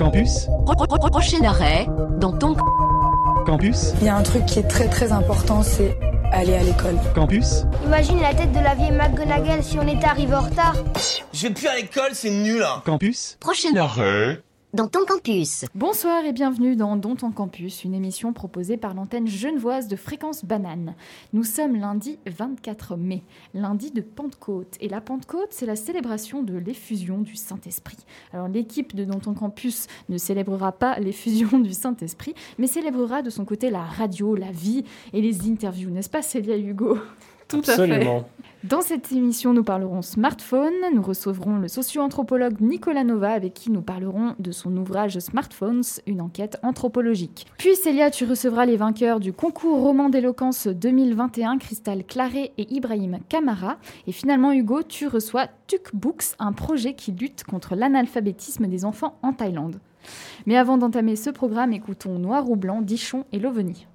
Campus Prochain arrêt, dans ton Campus Il y a un truc qui est très très important, c'est aller à l'école. Campus Imagine la tête de la vieille McGonagall si on était arrivé en retard. Je vais plus à l'école, c'est nul hein. Campus Prochain Arrête dans ton campus. Bonsoir et bienvenue dans Don ton campus, une émission proposée par l'antenne genevoise de Fréquence Banane. Nous sommes lundi 24 mai, lundi de Pentecôte. Et la Pentecôte, c'est la célébration de l'effusion du Saint-Esprit. Alors l'équipe de Don ton campus ne célébrera pas l'effusion du Saint-Esprit, mais célébrera de son côté la radio, la vie et les interviews, n'est-ce pas Célia Hugo? Tout Absolument. à fait. Dans cette émission, nous parlerons smartphone. Nous recevrons le socio-anthropologue Nicolas Nova avec qui nous parlerons de son ouvrage Smartphones, une enquête anthropologique. Puis Célia, tu recevras les vainqueurs du concours roman d'éloquence 2021, Cristal Claré et Ibrahim Kamara. Et finalement, Hugo, tu reçois Tuk Books, un projet qui lutte contre l'analphabétisme des enfants en Thaïlande. Mais avant d'entamer ce programme, écoutons Noir ou Blanc, Dichon et Loveni.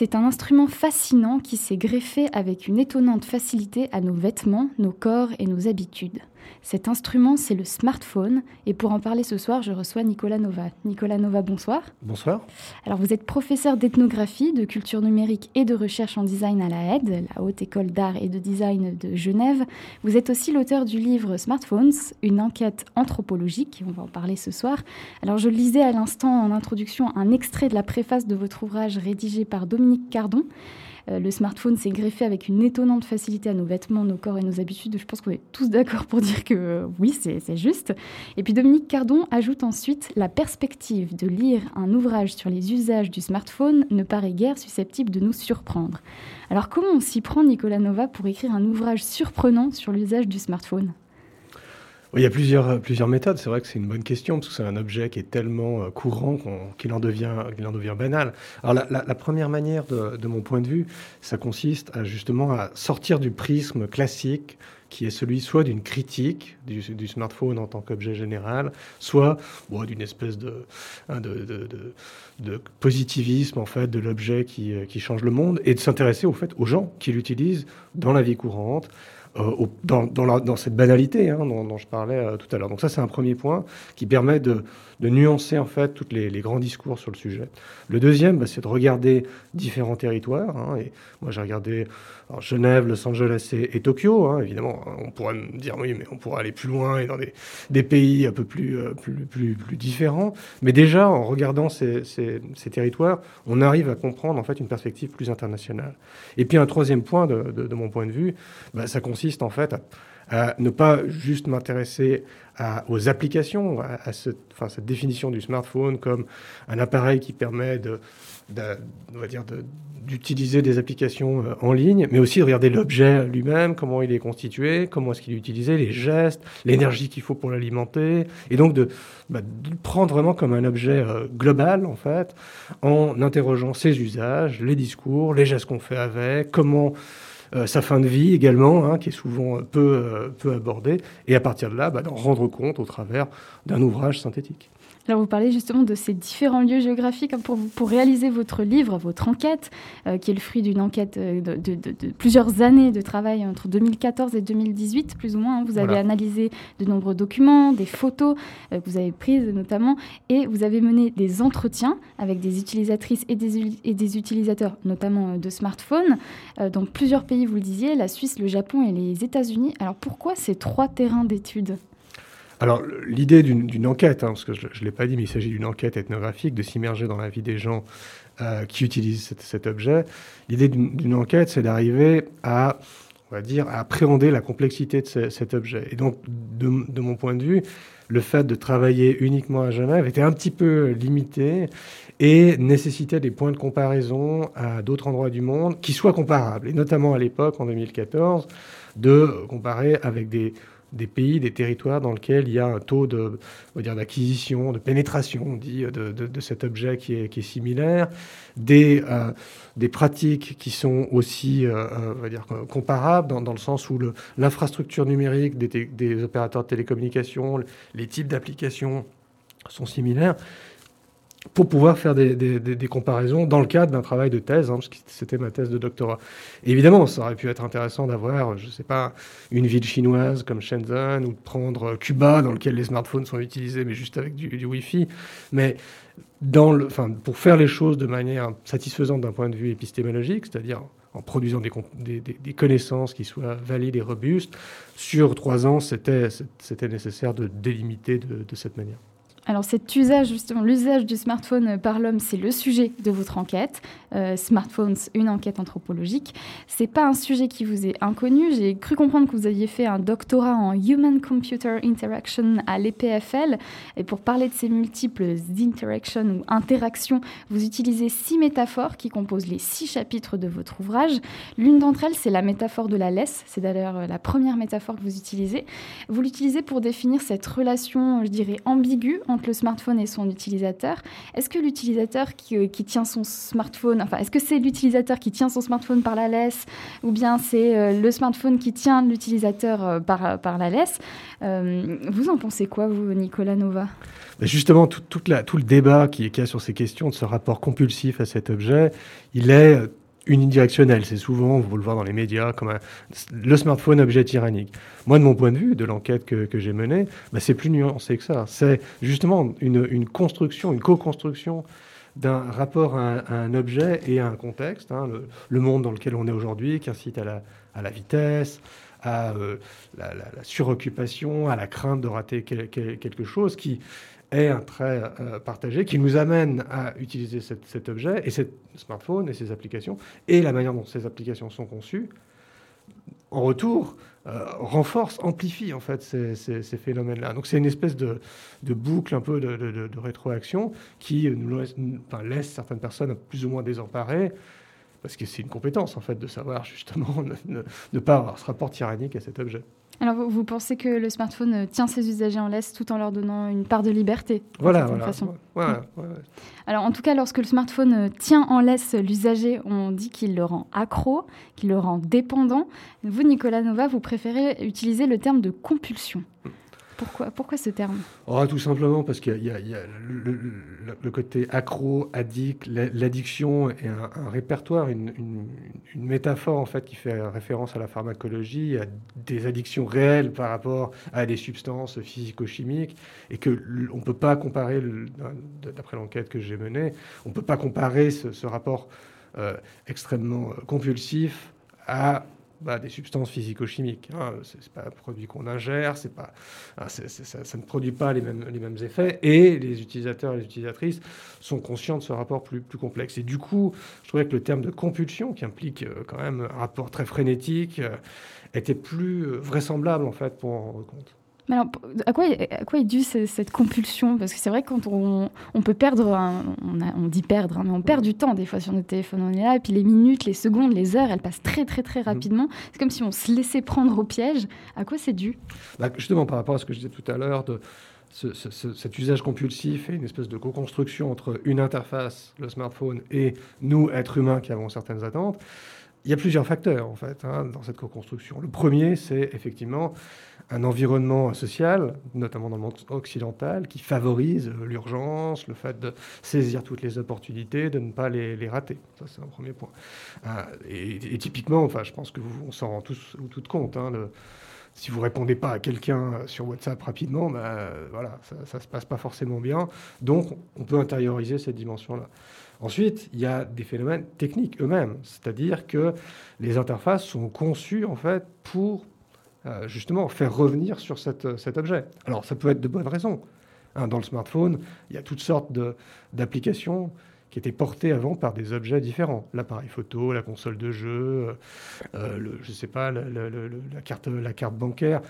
C'est un instrument fascinant qui s'est greffé avec une étonnante facilité à nos vêtements, nos corps et nos habitudes. Cet instrument, c'est le smartphone. Et pour en parler ce soir, je reçois Nicolas Nova. Nicolas Nova, bonsoir. Bonsoir. Alors, vous êtes professeur d'ethnographie, de culture numérique et de recherche en design à la HED, la Haute École d'Art et de Design de Genève. Vous êtes aussi l'auteur du livre Smartphones, une enquête anthropologique. On va en parler ce soir. Alors, je lisais à l'instant en introduction un extrait de la préface de votre ouvrage rédigé par Dominique Cardon. Euh, le smartphone s'est greffé avec une étonnante facilité à nos vêtements, nos corps et nos habitudes. Je pense qu'on est tous d'accord pour dire que euh, oui, c'est juste. Et puis Dominique Cardon ajoute ensuite la perspective de lire un ouvrage sur les usages du smartphone ne paraît guère susceptible de nous surprendre. Alors comment on s'y prend, Nicolas Nova, pour écrire un ouvrage surprenant sur l'usage du smartphone? Il y a plusieurs, plusieurs méthodes. C'est vrai que c'est une bonne question, parce que c'est un objet qui est tellement euh, courant qu'il en, devient, en devient banal. Alors la, première manière, de, mon point de vue, ça consiste à, justement à sortir du prisme classique qui est celui soit d'une critique du, smartphone en tant qu'objet général, soit d'une espèce hein, de, positivisme en fait de l'objet qui, qui, change le monde, et de s'intéresser au fait aux gens qui l'utilisent dans la vie courante, euh, dans, cette banalité hein, dont, je parlais euh, tout à l'heure. Donc ça, c'est un premier point qui permet de, de nuancer en fait tous les, les, grands discours sur le sujet. Le deuxième, bah, c'est de regarder différents territoires. Hein, et moi, j'ai regardé Genève, Los Angeles et, Tokyo. Hein, évidemment, on pourrait me dire oui, mais on pourrait aller plus loin et dans des, des pays un peu plus, euh, plus, plus, plus, différents. Mais déjà, en regardant ces, ces, ces, territoires, on arrive à comprendre en fait une perspective plus internationale. Et puis un troisième point de, de, de mon point de vue, bah, ça consiste en fait à ne pas juste m'intéresser aux applications, à, cette, définition du smartphone comme un appareil qui permet de, on va dire d'utiliser des applications euh, en ligne, mais aussi de regarder l'objet lui-même, comment il est constitué, comment est-ce qu'il est utilisé, les gestes, l'énergie qu'il faut pour l'alimenter, et donc de, bah, prendre vraiment comme un objet euh, global, en fait, en interrogeant ses usages, les discours, les gestes qu'on fait avec, comment euh, sa fin de vie également, hein, qui est souvent peu, euh, peu abordée, et à partir de là, bah, rendre compte au travers d'un ouvrage synthétique. Alors vous parlez justement de ces différents lieux géographiques hein, pour, pour réaliser votre livre, votre enquête, euh, qui est le fruit d'une enquête euh, de, de, de, plusieurs années de travail entre 2014 et 2018, plus ou moins. Hein. Vous avez analysé de nombreux documents, des photos euh, que vous avez prises notamment, et vous avez mené des entretiens avec des utilisatrices et des, et des utilisateurs, notamment de smartphones, dans plusieurs pays, vous le disiez, la Suisse, le Japon et les États-Unis. Alors pourquoi ces trois terrains d'études? Alors, l'idée d'une enquête, hein, parce que je ne l'ai pas dit, mais il s'agit d'une enquête ethnographique, de s'immerger dans la vie des gens euh, qui utilisent cet, objet. L'idée d'une enquête, c'est d'arriver à, on va dire, à appréhender la complexité de cet objet. Et donc, de, mon point de vue, le fait de travailler uniquement à Genève était un petit peu limité et nécessitait des points de comparaison à d'autres endroits du monde qui soient comparables. Et notamment à l'époque, en 2014, de comparer avec des des pays, des territoires dans lesquels il y a un taux de, d'acquisition, de pénétration, on dit, de, de, cet objet qui est, qui est similaire, des, euh, des pratiques qui sont aussi, euh, euh, on va dire, comparables dans, dans le sens où l'infrastructure numérique des, des, opérateurs de télécommunications, les types d'applications sont similaires. Pour pouvoir faire des, comparaisons dans le cadre d'un travail de thèse, hein, parce que c'était ma thèse de doctorat. Évidemment, ça aurait pu être intéressant d'avoir, je ne sais pas, une ville chinoise comme Shenzhen, ou de prendre Cuba, dans lequel les smartphones sont utilisés, mais juste avec du, Wi-Fi. Mais pour faire les choses de manière satisfaisante d'un point de vue épistémologique, c'est-à-dire en produisant des, connaissances qui soient valides et robustes, sur trois ans, c'était nécessaire de délimiter de cette manière. Alors cet usage, justement, l'usage du smartphone par l'homme, c'est le sujet de votre enquête. Euh, smartphones, une enquête anthropologique. C'est pas un sujet qui vous est inconnu. J'ai cru comprendre que vous aviez fait un doctorat en Human Computer Interaction à l'EPFL. Et pour parler de ces multiples interactions ou interactions, vous utilisez six métaphores qui composent les six chapitres de votre ouvrage. L'une d'entre elles, c'est la métaphore de la laisse. C'est d'ailleurs la première métaphore que vous utilisez. Vous l'utilisez pour définir cette relation, je dirais, ambiguë le smartphone et son utilisateur. Est-ce que l'utilisateur qui, euh, qui, tient son smartphone, enfin, est-ce que c'est l'utilisateur qui tient son smartphone par la laisse ou bien c'est euh, le smartphone qui tient l'utilisateur euh, par, par la laisse Vous en pensez quoi, vous, Nicolas Nova? Justement, tout, toute la, tout le débat qui est a sur ces questions de ce rapport compulsif à cet objet, il est unidirectionnel. C'est souvent, vous le voir dans les médias, comme un, le smartphone objet tyrannique. Moi, de mon point de vue, de l'enquête que, j'ai menée, bah, c'est plus nuancé que ça. C'est justement une, construction, une co-construction d'un rapport à un, objet et à un contexte, hein, le, monde dans lequel on est aujourd'hui, qui incite à la, vitesse, à euh, la, suroccupation, à la crainte de rater quelque chose, qui est un trait euh, partagé qui nous amène à utiliser cet objet et ce smartphone et ses applications et la manière dont ces applications sont conçues. En retour, euh, renforce, amplifie en fait ces, phénomènes-là. Donc c'est une espèce de, boucle un peu de, rétroaction qui nous laisse, certaines personnes plus ou moins désemparées parce que c'est une compétence en fait de savoir justement ne pas avoir ce rapport tyrannique à cet objet. Alors, vous, pensez que le smartphone euh, tient ses usagers en laisse tout en leur donnant une part de liberté Voilà, voilà, façon. Alors, en tout cas, lorsque le smartphone euh, tient en laisse l'usager, on dit qu'il le rend accro, qu'il le rend dépendant. Vous, Nicolas Nova, vous préférez utiliser le terme de compulsion. Pourquoi, ce terme? Oh, Tout simplement parce qu'il y a, le, côté accro, addict, l'addiction est un, répertoire, une, métaphore en fait qui fait référence à la pharmacologie, à des addictions réelles par rapport à des substances physico-chimiques, et que on ne peut pas comparer, d'après l'enquête que j'ai menée, on ne peut pas comparer ce, rapport euh, extrêmement euh, compulsif à bah, des substances physico-chimiques. Hein. Ce n'est pas un produit qu'on ingère, c'est pas, hein, ça, ne produit pas les mêmes, les mêmes effets. Et les utilisateurs et les utilisatrices sont conscients de ce rapport plus, plus complexe. Et du coup, je trouvais que le terme de compulsion, qui implique euh, quand même un rapport très frénétique, euh, était plus euh, vraisemblable en fait pour en rendre compte. Mais alors, à quoi, à quoi est due cette compulsion? Parce que c'est vrai que quand on, on peut perdre, on, a, on, dit perdre, hein, mais on perd du temps des fois sur notre téléphone. On est là, et puis les minutes, les secondes, les heures, elles passent très très très mhm. rapidement. C'est comme si on se laissait prendre au piège. À quoi c'est dû? Bah, Justement, par rapport à ce que je disais tout à l'heure, de ce, cet usage compulsif et une espèce de co-construction entre une interface, le smartphone, et nous, êtres humains qui avons certaines attentes. Il y a plusieurs facteurs, en fait, hein, dans cette co-construction. Le premier, c'est effectivement un environnement social, notamment dans le monde occidental, qui favorise l'urgence, le fait de saisir toutes les opportunités, de ne pas les, rater. Ça, c'est un premier point. Euh, et, typiquement, enfin, je pense que vous, on s'en rend tous ou toutes compte. Hein, si vous répondez pas à quelqu'un sur WhatsApp rapidement, ben, voilà, ça, ne se passe pas forcément bien. Donc, on peut intérioriser cette dimension-là. Ensuite, il y a des phénomènes techniques eux-mêmes, c'est-à-dire que les interfaces sont conçues en fait pour euh, justement faire revenir sur cet objet. Alors ça peut être de bonnes raisons. Hein, dans le smartphone, il y a toutes sortes d'applications qui étaient portées avant par des objets différents. L'appareil photo, la console de jeu, euh, je sais pas, la, carte, la carte bancaire,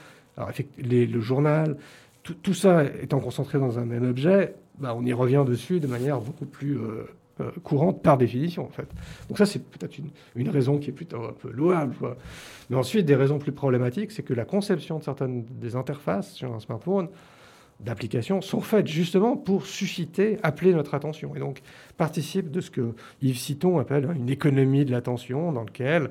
le journal. Tout, ça étant concentré dans un même objet, bah, on y revient dessus de manière beaucoup plus euh, euh, courante par définition, en fait. Donc ça, c'est peut-être une, raison qui est plutôt un peu louable. Mais ensuite, des raisons plus problématiques, c'est que la conception de certaines des interfaces sur un smartphone, d'applications, sont faites justement pour susciter, appeler notre attention. Et donc, participent de ce que Yves Citon appelle une économie de l'attention, dans lequel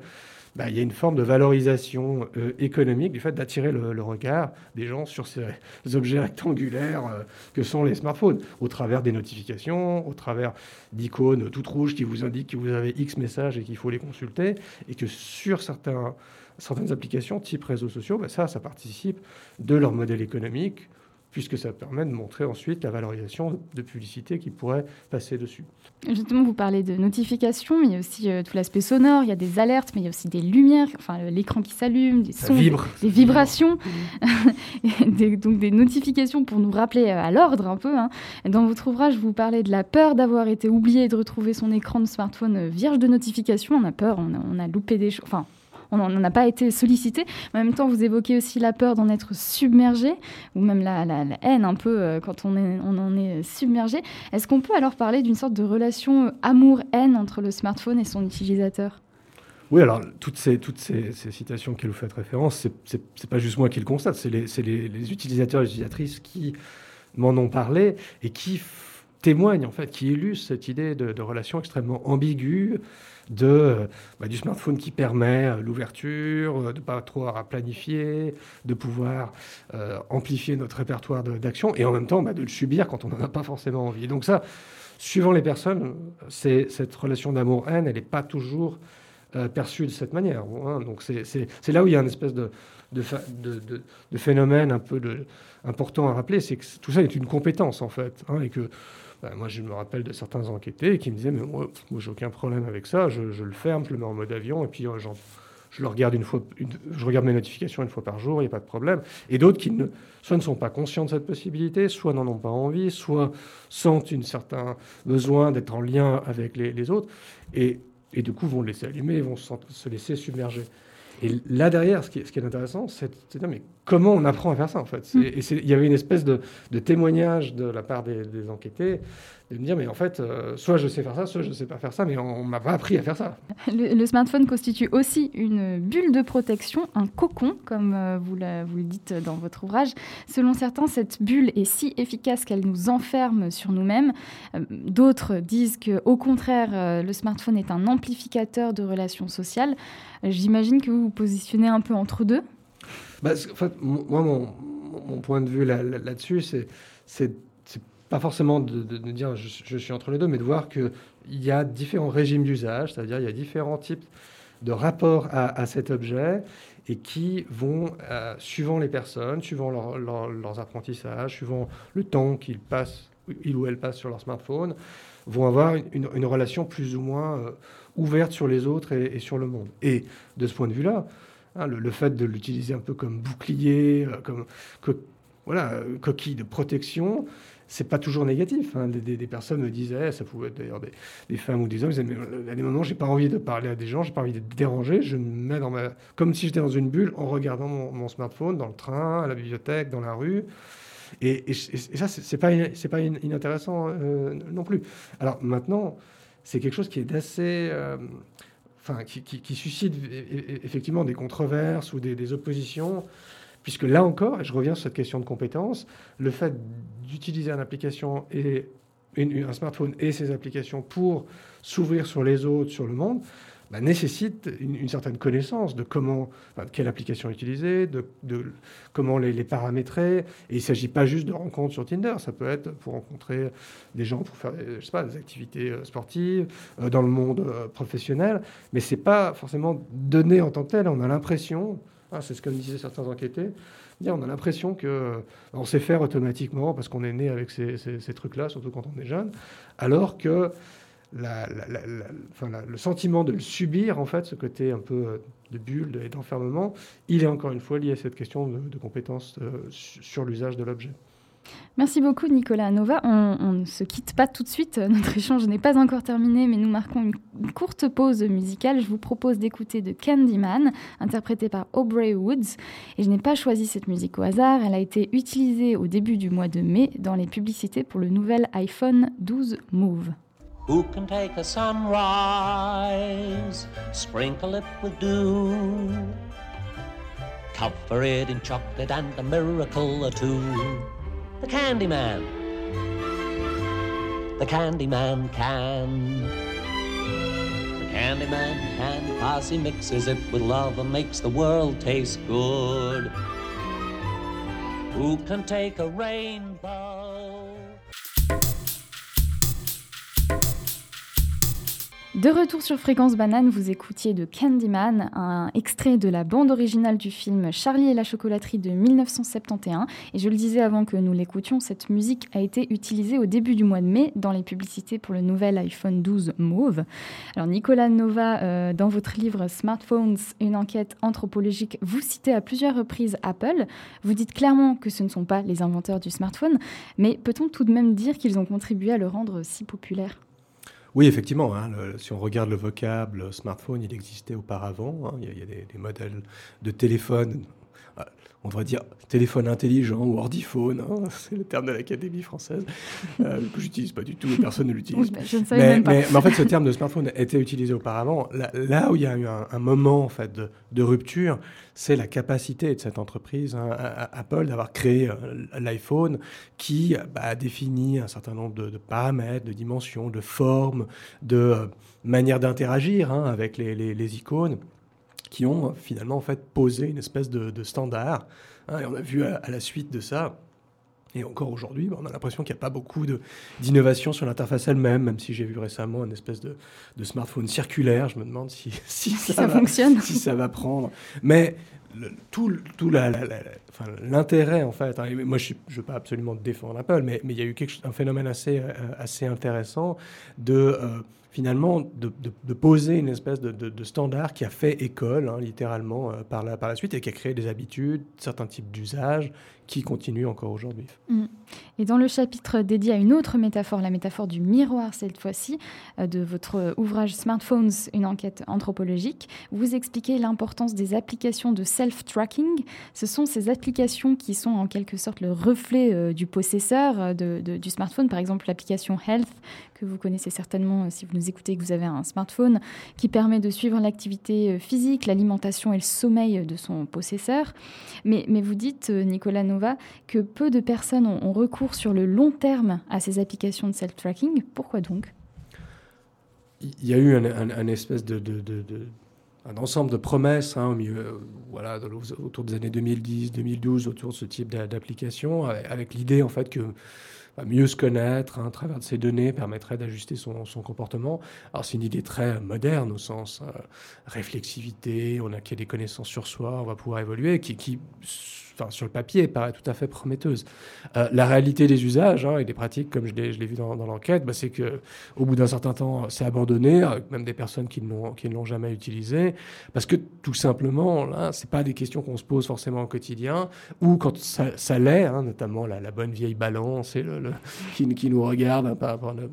bah, il y a une forme de valorisation euh, économique du fait d'attirer le, regard des gens sur ces, objets rectangulaires euh, que sont les smartphones, au travers des notifications, au travers d'icônes toutes rouges qui vous indiquent que vous avez X messages et qu'il faut les consulter, et que sur certains, certaines applications type réseaux sociaux, bah, ça, ça participe de leur modèle économique puisque ça permet de montrer ensuite la valorisation de publicité qui pourrait passer dessus. Justement, vous parlez de notifications, mais il y a aussi euh, tout l'aspect sonore, il y a des alertes, mais il y a aussi des lumières, enfin l'écran qui s'allume, des sons, des, vibrations, donc des notifications pour nous rappeler euh, à l'ordre un peu. Hein. Dans votre ouvrage, vous parlez de la peur d'avoir été oublié et de retrouver son écran de smartphone euh, vierge de notifications. On a peur, on a, on a loupé des choses. Enfin, on n'en a pas été sollicité. En même temps, vous évoquez aussi la peur d'en être submergé, ou même la, haine un peu euh, quand on, en est submergé. Est-ce qu'on peut alors parler d'une sorte de relation amour-haine entre le smartphone et son utilisateur? Oui, alors toutes ces, toutes ces, citations que vous faites référence, ce n'est pas juste moi qui le constate, c'est les, utilisateurs et les utilisatrices qui m'en ont parlé et qui témoignent, en fait, qui illustrent cette idée de, de relation extrêmement ambiguë, de, bah, du smartphone qui permet euh, l'ouverture, euh, de pas trop à planifier, de pouvoir euh, amplifier notre répertoire d'action et en même temps bah, de le subir quand on n'en a pas forcément envie. Donc ça, suivant les personnes, cette relation d'amour-haine, elle n'est pas toujours perçue de cette manière. Hein. Donc c'est là où il y a une espèce de, phénomène un peu important à rappeler, c'est que tout ça est une compétence en fait, hein, et que bah, moi, je me rappelle de certains enquêtés qui me disaient, mais moi, moi j'ai aucun problème avec ça, je, le ferme, je le mets en mode avion, et puis euh, je le regarde une fois, je regarde mes notifications une fois par jour, il n'y a pas de problème. Et d'autres qui ne, soit ne sont pas conscients de cette possibilité, soit n'en ont pas envie, soit sentent un certain besoin d'être en lien avec les, autres, et, et, du coup vont le laisser allumer, vont se laisser submerger. Et là derrière, ce qui est, intéressant, c'est de dire mais comment on apprend à faire ça en fait? Mm. Il y avait une espèce de, témoignage de la part des, des enquêtés de me dire, mais en fait, euh, soit je sais faire ça, soit je ne sais pas faire ça, mais on ne m'a pas appris à faire ça. Le, smartphone constitue aussi une bulle de protection, un cocon, comme euh, vous, vous, le dites dans votre ouvrage. Selon certains, cette bulle est si efficace qu'elle nous enferme sur nous-mêmes. Euh, d'autres disent qu'au contraire, le smartphone est un amplificateur de relations sociales. J'imagine que vous vous positionnez un peu entre deux. Bah, en fait, moi, mon, mon, point de vue là-dessus, c'est pas forcément de, dire je, suis entre les deux, mais de voir qu'il y a différents régimes d'usage, c'est-à-dire il y a différents types de rapports à, cet objet et qui vont, euh, suivant les personnes, suivant leurs apprentissages, suivant le temps qu'ils passent, ils ou elles passent sur leur smartphone, vont avoir une, relation plus ou moins euh, ouverte sur les autres et, sur le monde. Et de ce point de vue-là, hein, le, fait de l'utiliser un peu comme bouclier, euh, comme voilà, coquille de protection, c'est pas toujours négatif. Hein. Des, personnes me disaient, ça pouvait être d'ailleurs des, femmes ou des hommes, ils disaient, mais à des moments, j'ai pas envie de parler à des gens, j'ai pas envie de déranger, je me mets dans ma, comme si j'étais dans une bulle en regardant mon, smartphone dans le train, à la bibliothèque, dans la rue. Et, ça, c'est pas, c'est pas inintéressant euh, non plus. Alors maintenant, c'est quelque chose qui est d'assez, euh, enfin, qui, suscite effectivement des controverses ou des oppositions. Puisque là encore, et je reviens sur cette question de compétence, le fait d'utiliser une application et un smartphone et ses applications pour s'ouvrir sur les autres, sur le monde, bah, nécessite une, certaine connaissance de comment, quelle application utiliser, de, comment les, paramétrer. Et il ne s'agit pas juste de rencontres sur Tinder, ça peut être pour rencontrer des gens pour faire je sais pas, des activités euh, sportives, euh, dans le monde euh, professionnel, mais ce n'est pas forcément donné en tant que tel. On a l'impression, ah, c'est ce que me disaient certains enquêtés. On a l'impression que euh, on sait faire automatiquement parce qu'on est né avec ces, trucs-là, surtout quand on est jeune, alors que le sentiment de le subir, en fait, ce côté un peu euh, de bulle et d'enfermement, il est encore une fois lié à cette question de, compétence euh, sur l'usage de l'objet. Merci beaucoup Nicolas Nova. On, ne se quitte pas tout de suite, notre échange n'est pas encore terminé, mais nous marquons une, courte pause musicale. Je vous propose d'écouter de Candyman, interprété par Aubrey Woods. Et je n'ai pas choisi cette musique au hasard, elle a été utilisée au début du mois de mai dans les publicités pour le nouvel iPhone 12 Move. Who can take a sunrise, sprinkle it with dew, cover it in chocolate and a miracle or two? The Candyman. The Candyman can. The Candyman, candy posse mixes it with love and makes the world taste good. Who can take a rainbow? De retour sur Fréquence Banane, vous écoutiez de Candyman, un extrait de la bande originale du film Charlie et la chocolaterie de 1971. Et je le disais avant que nous l'écoutions, cette musique a été utilisée au début du mois de mai dans les publicités pour le nouvel iPhone 12 Mauve. Alors Nicolas Nova, euh, dans votre livre Smartphones, une enquête anthropologique, vous citez à plusieurs reprises Apple. Vous dites clairement que ce ne sont pas les inventeurs du smartphone, mais peut-on tout de même dire qu'ils ont contribué à le rendre si populaire? Oui, effectivement. Hein, si on regarde le vocable smartphone, il existait auparavant. Hein, il y a, des, des, modèles de téléphone on devrait dire téléphone intelligent ou ordiphone, hein, c'est le terme de l'Académie française, euh, que j'utilise pas du tout, et personne ne l'utilise. Mais, même pas. Mais, en fait, ce terme de smartphone était utilisé auparavant. Là, où il y a eu un, moment en fait de, rupture, c'est la capacité de cette entreprise, hein, Apple, d'avoir créé euh, l'iPhone, qui bah, a défini un certain nombre de, paramètres, de dimensions, de formes, de euh, manières d'interagir hein, avec les icônes qui ont finalement en fait posé une espèce de, standard. Hein, et on a vu à, la suite de ça, et encore aujourd'hui, bah, on a l'impression qu'il n'y a pas beaucoup d'innovation sur l'interface elle-même, même si j'ai vu récemment une espèce de, smartphone circulaire. Je me demande si, si, ça, fonctionne. Si ça va prendre. Mais tout, tout l'intérêt, en fait, hein, moi je ne veux pas absolument défendre Apple, mais, mais il y a eu quelque, un phénomène assez, euh, assez intéressant de... Euh, finalement de, poser une espèce de, de, standard qui a fait école, hein, littéralement, euh, par, la, par la suite, et qui a créé des habitudes, certains types d'usages qui continuent encore aujourd'hui. Mm. Et dans le chapitre dédié à une autre métaphore, la métaphore du miroir cette fois-ci, euh, de votre ouvrage Smartphones, une enquête anthropologique, vous expliquez l'importance des applications de self-tracking. Ce sont ces applications qui sont en quelque sorte le reflet euh, du possesseur du smartphone, par exemple l'application Health que vous connaissez certainement si vous nous écoutez que vous avez un smartphone, qui permet de suivre l'activité euh, physique, l'alimentation et le sommeil de son possesseur. Mais, vous dites, euh, Nicolas Que peu de personnes ont, recours sur le long terme à ces applications de self-tracking. Pourquoi donc? Il y a eu un, espèce de, un ensemble de promesses hein, au milieu, voilà, autour des années 2010, 2012, autour de ce type d'application, avec l'idée en fait que mieux se connaître hein, à travers de ces données permettrait d'ajuster son, comportement. Alors c'est une idée très moderne au sens euh, réflexivité, on a acquis des connaissances sur soi, on va pouvoir évoluer, qui, qui sur le papier, paraît tout à fait prometteuse. Euh, la réalité des usages hein, et des pratiques, comme je l'ai vu dans, l'enquête, bah, c'est qu'au bout d'un certain temps, c'est abandonné, même des personnes qui ne l'ont jamais utilisé, parce que tout simplement, là, c'est pas des questions qu'on se pose forcément au quotidien, ou quand ça, l'est, hein, notamment la, bonne vieille balance et le, qui, qui, nous regarde hein, par rapport le,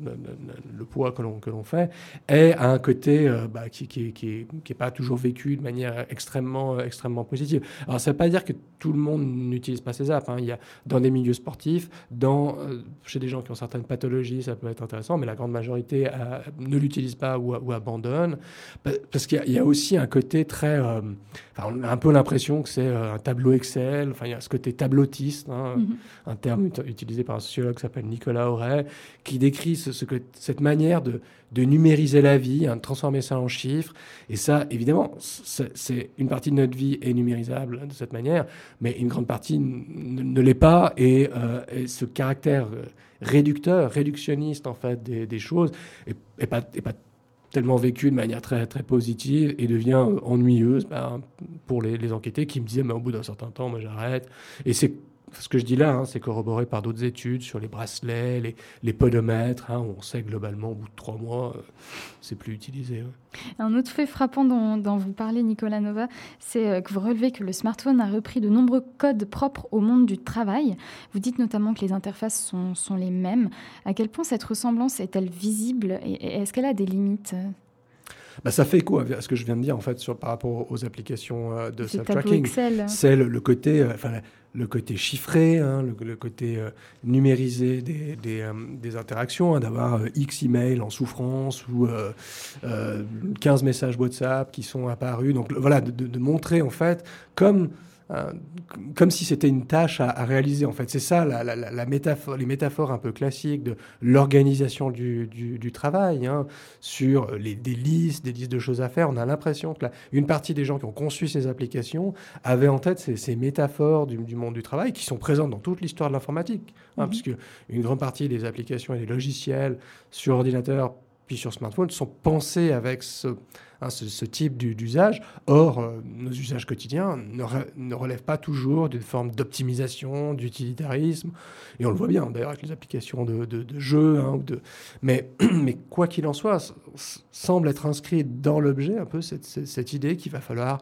le, poids que l'on fait, est à un côté euh, bah, qui n'est qui, qui, est pas toujours vécu de manière extrêmement, extrêmement positive. Alors ça ne veut pas dire que tout le monde n'utilise pas ces apps. Hein. Il y a dans des milieux sportifs, dans, euh, chez des gens qui ont certaines pathologies, ça peut être intéressant, mais la grande majorité euh, ne l'utilise pas ou, ou, abandonne. Parce qu'il y, a aussi un côté très... Euh, on a un peu l'impression que c'est un tableau Excel. Enfin, il y a ce côté tableautiste, hein, mm-hmm. un terme utilisé par un sociologue qui s'appelle Nicolas Auray, qui décrit ce, ce que, cette manière de de numériser la vie, hein, de transformer ça en chiffres. Et ça, évidemment, c'est une partie de notre vie est numérisable de cette manière, mais une grande partie ne, l'est pas. Et, euh, ce caractère euh, réducteur, réductionniste en fait des, choses, est, pas, pas tellement vécu de manière très, très positive et devient ennuyeuse ben, pour les, les, enquêtés qui me disaient mais au bout d'un certain temps moi j'arrête et c'est ce que je dis là, hein, c'est corroboré par d'autres études sur les bracelets, les, podomètres. Hein, on sait globalement, au bout de trois mois, euh, c'est plus utilisé. Un autre fait frappant dont, vous parlez, Nicolas Nova, c'est euh, que vous relevez que le smartphone a repris de nombreux codes propres au monde du travail. Vous dites notamment que les interfaces sont, sont les mêmes. À quel point cette ressemblance est-elle visible et, est-ce qu'elle a des limites? Bah, ça fait quoi? À ce que je viens de dire en fait sur, par rapport aux applications euh, de self-tracking. C'est le, côté, le côté chiffré, hein, le, côté euh, numérisé des, des, euh, interactions, hein, d'avoir euh, X emails en souffrance ou 15 messages WhatsApp qui sont apparus. Donc voilà, de, montrer en fait comme euh, comme si c'était une tâche à, réaliser. En fait, c'est ça la, métaphore, les métaphores un peu classiques de l'organisation du, travail, hein, sur les, des listes, des listes de choses à faire. On a l'impression que une partie des gens qui ont conçu ces applications avaient en tête ces, métaphores du, monde du travail qui sont présentes dans toute l'histoire de l'informatique, hein, mm-hmm. puisque une grande partie des applications et des logiciels sur ordinateur puis sur smartphone sont pensés avec ce, Hein, ce, type d'usage. Or, euh, nos usages quotidiens ne, relèvent pas toujours d'une forme d'optimisation, d'utilitarisme. Et on le voit bien d'ailleurs avec les applications de, de, jeux. Hein. Mais, mais quoi qu'il en soit, semble être inscrit dans l'objet un peu cette, cette, idée qu'il va falloir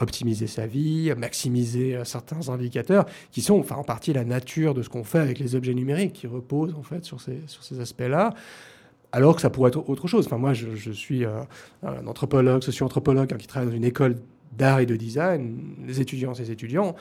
optimiser sa vie, maximiser euh, certains indicateurs qui sont enfin, en partie la nature de ce qu'on fait avec les objets numériques, qui reposent en fait sur ces, sur ces aspects-là alors que ça pourrait être autre chose. Enfin, moi, je, suis euh, un anthropologue, socio-anthropologue hein, qui travaille dans une école d'art et de design. Les étudiants, ces étudiants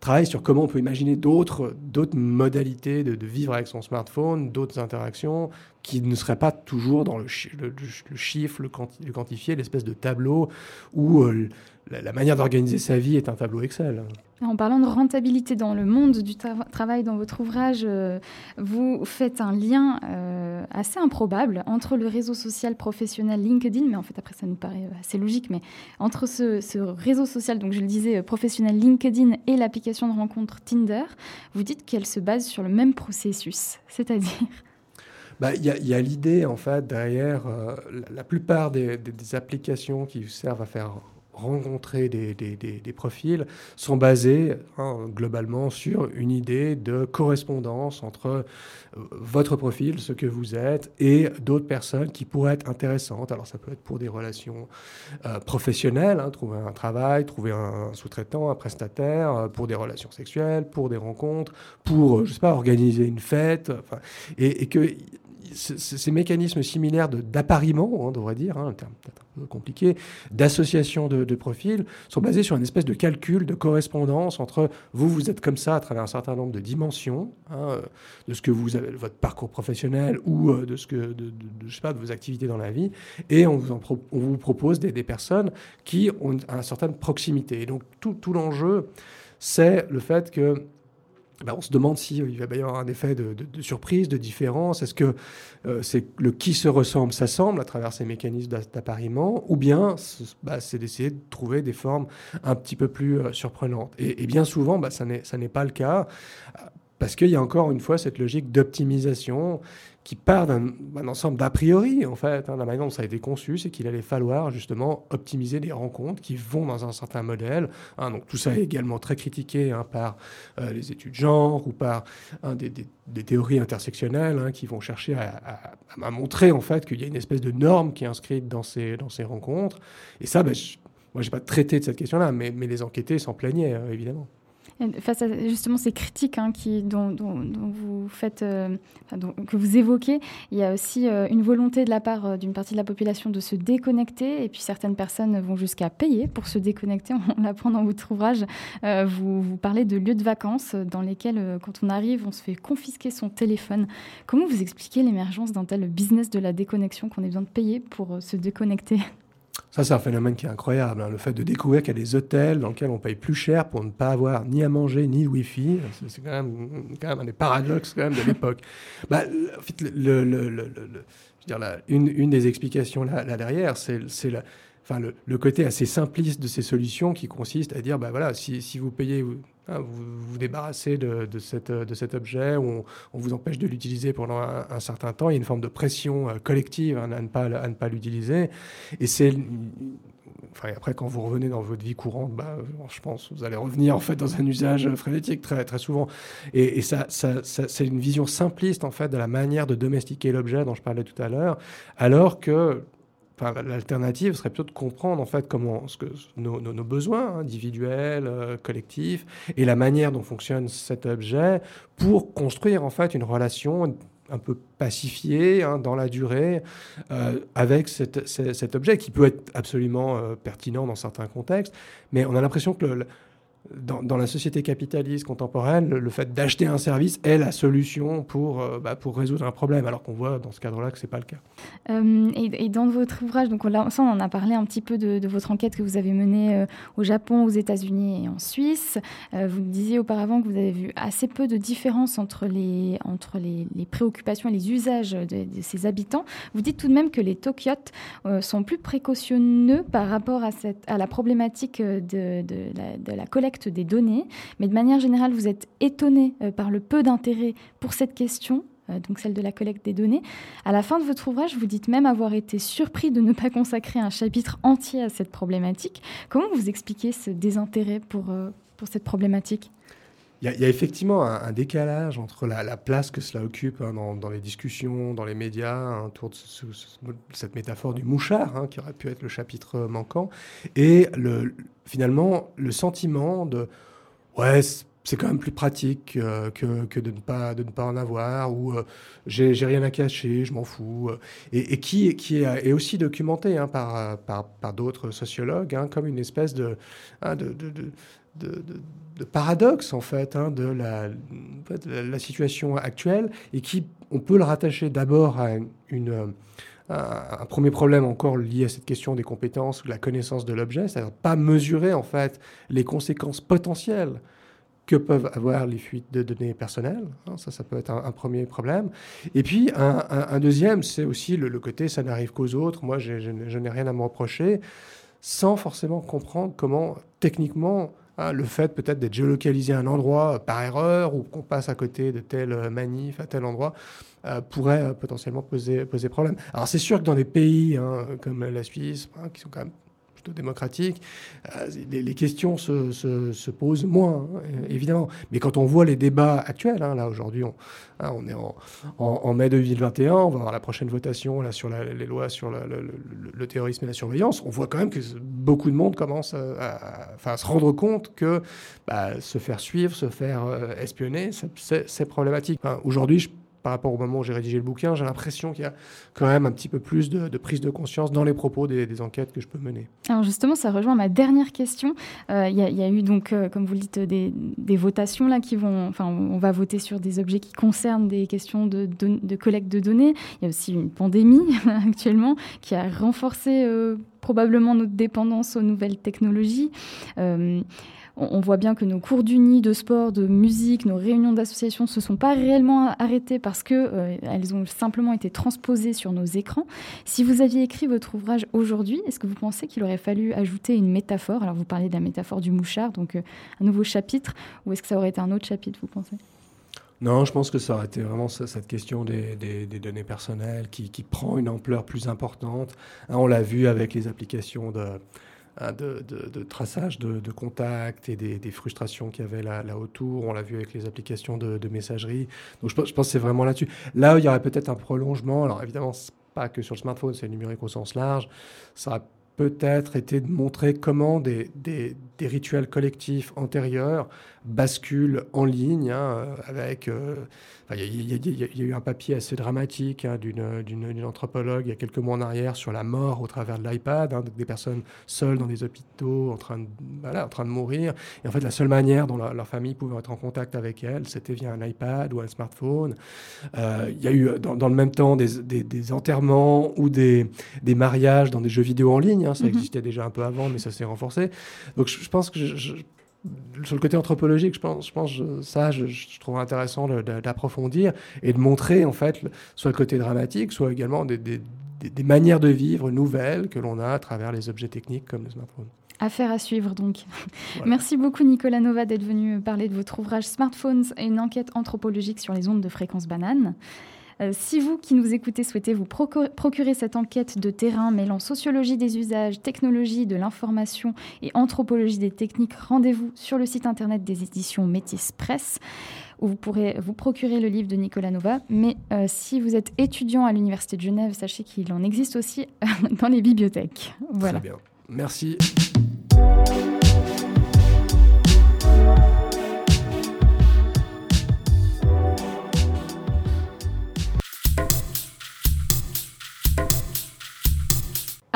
travaillent sur comment on peut imaginer d'autres, modalités de, vivre avec son smartphone, d'autres interactions qui ne seraient pas toujours dans le, chiffre, le, quantifié, l'espèce de tableau où euh, la, manière d'organiser sa vie est un tableau Excel. En parlant de rentabilité dans le monde du travail, dans votre ouvrage, euh, vous faites un lien euh, assez improbable entre le réseau social professionnel LinkedIn, mais en fait après ça nous paraît euh, assez logique, mais entre ce, réseau social, donc je le disais, professionnel LinkedIn et l'application de rencontre Tinder, vous dites qu'elle se base sur le même processus, c'est-à-dire? Bah, il y a, l'idée, en fait, derrière la, plupart des, applications qui servent à faire rencontrer des, des, des, profils sont basés hein, globalement sur une idée de correspondance entre euh, votre profil, ce que vous êtes, et d'autres personnes qui pourraient être intéressantes. Alors ça peut être pour des relations euh, professionnelles, hein, trouver un travail, trouver un sous-traitant, un prestataire, euh, pour des relations sexuelles, pour des rencontres, pour, je sais pas, organiser une fête, et, et que ces mécanismes similaires d'appariement, on devrait dire, hein, un terme un peu compliqué, d'association de, profils, sont basés sur une espèce de calcul, de correspondance entre vous, vous êtes comme ça à travers un certain nombre de dimensions, hein, de ce que vous avez, votre parcours professionnel ou euh, de ce que, de, je sais pas, de vos activités dans la vie, et on vous, on vous propose des, personnes qui ont une, certaine proximité. Et donc tout, tout l'enjeu, c'est le fait que ben, on se demande s'il euh, va y avoir un effet de, surprise, de différence. Est-ce que euh, c'est le qui se ressemble s'assemble à travers ces mécanismes d'appariement, ou bien bah, c'est d'essayer de trouver des formes un petit peu plus euh, surprenantes. Et, bien souvent, bah, ça n'est pas le cas, parce qu'il y a encore une fois cette logique d'optimisation qui part d'un ensemble d'a priori, en fait. Hein, la manière dont ça a été conçu, c'est qu'il allait falloir justement optimiser des rencontres qui vont dans un certain modèle. Hein. donc tout ça est également très critiqué hein, par euh, les études de genre ou par des, théories intersectionnelles qui vont chercher à, montrer en fait qu'il y a une espèce de norme qui est inscrite dans ces, rencontres. Et ça, ben, moi, je n'ai pas traité de cette question-là, mais, mais les enquêtés s'en plaignaient, euh, évidemment face à justement ces critiques hein, dont, vous faites, euh, que vous évoquez, il y a aussi euh, une volonté de la part euh, d'une partie de la population de se déconnecter, et puis certaines personnes vont jusqu'à payer pour se déconnecter. On l'apprend dans votre ouvrage. vous, vous parlez de lieux de vacances dans lesquels, quand on arrive, on se fait confisquer son téléphone. Comment vous expliquez l'émergence d'un tel business de la déconnexion qu'on ait besoin de payer pour se déconnecter? Ça, c'est un phénomène qui est incroyable. Hein. Le fait de découvrir qu'il y a des hôtels dans lesquels on paye plus cher pour ne pas avoir ni à manger ni Wi-Fi, c'est quand même, quand même un des paradoxes quand même de l'époque. bah, en fait, le, le, le, je veux dire, une, une, des explications là, là derrière, c'est enfin, le, côté assez simpliste de ces solutions qui consiste à dire, bah voilà, si, si vous payez vous vous débarrassez de, cet objet, ou on, vous empêche de l'utiliser pendant un, certain temps. Il y a une forme de pression euh, collective hein, à ne pas, l'utiliser. Et c'est après, quand vous revenez dans votre vie courante, bah, je pense que vous allez revenir en fait dans un usage frénétique très, très souvent. Et, ça c'est une vision simpliste en fait de la manière de domestiquer l'objet dont je parlais tout à l'heure, alors que l'alternative serait plutôt de comprendre en fait comment ce que nos, besoins individuels, euh, collectifs, et la manière dont fonctionne cet objet pour construire en fait une relation un peu pacifiée hein, dans la durée euh, avec cet objet qui peut être absolument euh, pertinent dans certains contextes, mais on a l'impression que dans, la société capitaliste contemporaine, le, fait d'acheter un service est la solution pour, euh, bah, pour résoudre un problème, alors qu'on voit dans ce cadre-là que ce n'est pas le cas. Euh, et, dans votre ouvrage, donc là, on en a parlé un petit peu de, votre enquête que vous avez menée euh, au Japon, aux États-Unis et en Suisse. vous disiez auparavant que vous avez vu assez peu de différence entre les, entre les, préoccupations et les usages de, ces habitants. Vous dites tout de même que les Tokyotes sont plus précautionneux par rapport à, cette, à la problématique de, de la collecte des données, mais de manière générale, vous êtes étonné euh, par le peu d'intérêt pour cette question, euh, donc celle de la collecte des données. À la fin de votre ouvrage, vous dites même avoir été surpris de ne pas consacrer un chapitre entier à cette problématique. Comment vous expliquez ce désintérêt pour, euh, pour cette problématique? Il y, a, effectivement un, décalage entre la, place que cela occupe hein, dans, les discussions, dans les médias, hein, autour de cette métaphore du mouchard, hein, qui aurait pu être le chapitre manquant, et le, finalement le sentiment de ouais, c'est quand même plus pratique euh, que, de, ne pas, de ne pas en avoir, ou euh, j'ai rien à cacher, je m'en fous, euh, et, qui, est, aussi documenté par, d'autres sociologues comme une espèce de, paradoxe en fait hein, de, la, situation actuelle et qui on peut le rattacher d'abord à une, un premier problème encore lié à cette question des compétences, de la connaissance de l'objet, c'est-à-dire pas mesurer en fait les conséquences potentielles que peuvent avoir les fuites de données personnelles. Hein, ça, ça peut être un, premier problème. Et puis, un, deuxième, c'est aussi le, côté ça n'arrive qu'aux autres. Moi, je n'ai rien à me reprocher, sans forcément comprendre comment, techniquement, ah, le fait peut-être d'être géolocalisé à un endroit euh, par erreur ou qu'on passe à côté de tel euh, manif à tel endroit euh, pourrait potentiellement poser, poser problème. Alors c'est sûr que dans des pays hein, comme la Suisse, hein, qui sont quand même démocratique, euh, les, questions se, se, posent moins, hein, évidemment. Mais quand on voit les débats actuels, hein, là aujourd'hui, on, hein, on, est en, en, mai 2021, on va avoir la prochaine votation là, sur les lois sur le, terrorisme et la surveillance, on voit quand même que beaucoup de monde commence à, se rendre compte que bah, se faire suivre, se faire euh, espionner, c'est problématique. aujourd'hui, par rapport au moment où j'ai rédigé le bouquin, j'ai l'impression qu'il y a quand même un petit peu plus de, prise de conscience dans les propos des, enquêtes que je peux mener. Alors justement, ça rejoint ma dernière question. Euh, il y, a eu donc, euh, comme vous le dites, des, votations là qui vont, enfin, on va voter sur des objets qui concernent des questions de, collecte de données. Il y a aussi une pandémie actuellement qui a renforcé euh, probablement notre dépendance aux nouvelles technologies on, voit bien que nos cours d'uni, de sport, de musique, nos réunions d'association ne se sont pas réellement arrêtées parce qu'elles euh, ont simplement été transposées sur nos écrans. Si vous aviez écrit votre ouvrage aujourd'hui, est-ce que vous pensez qu'il aurait fallu ajouter une métaphore? Alors vous parlez de la métaphore du mouchard, donc euh, un nouveau chapitre, ou est-ce que ça aurait été un autre chapitre, vous pensez? Non, je pense que ça aurait été vraiment cette question des, données personnelles qui, prend une ampleur plus importante. Hein, on l'a vu avec les applications de, Hein, de, traçage de, contacts et des, frustrations qu'il y avait là, là, autour. On l'a vu avec les applications de, messagerie. Donc je, je pense que c'est vraiment là-dessus. Là, il y aurait peut-être un prolongement. Alors évidemment, pas que sur le smartphone, c'est numérique au sens large. Ça peut-être été de montrer comment des, rituels collectifs antérieurs basculent en ligne, il y, a eu un papier assez dramatique hein, d'une anthropologue il y a quelques mois en arrière sur la mort au travers de l'iPad, hein, des personnes seules dans des hôpitaux en train, de, voilà, en train de mourir. Et en fait, la seule manière dont leur famille pouvait être en contact avec elles, c'était via un iPad ou un smartphone. Euh, il y a eu dans, le même temps des enterrements ou des, mariages dans des jeux vidéo en ligne. Hein, ça mhm. existait déjà un peu avant, mais ça s'est renforcé. Donc je, pense que sur le côté anthropologique, je pense, je pense ça, je, trouve intéressant d'approfondir et de montrer en fait soit le côté dramatique, soit également des, des, des manières de vivre nouvelles que l'on a à travers les objets techniques comme le smartphone. Affaire à suivre donc. Merci beaucoup Nicolas Nova d'être venu parler de votre ouvrage Smartphones et une enquête anthropologique sur les ondes de fréquence banane. Euh, si vous qui nous écoutez souhaitez vous procurer cette enquête de terrain mêlant sociologie des usages, technologie de l'information et anthropologie des techniques, rendez-vous sur le site internet des éditions Métis Presse où vous pourrez vous procurer le livre de Nicolas Nova. Mais euh, si vous êtes étudiant à l'Université de Genève, sachez qu'il en existe aussi dans les bibliothèques. Voilà. Très bien. Merci.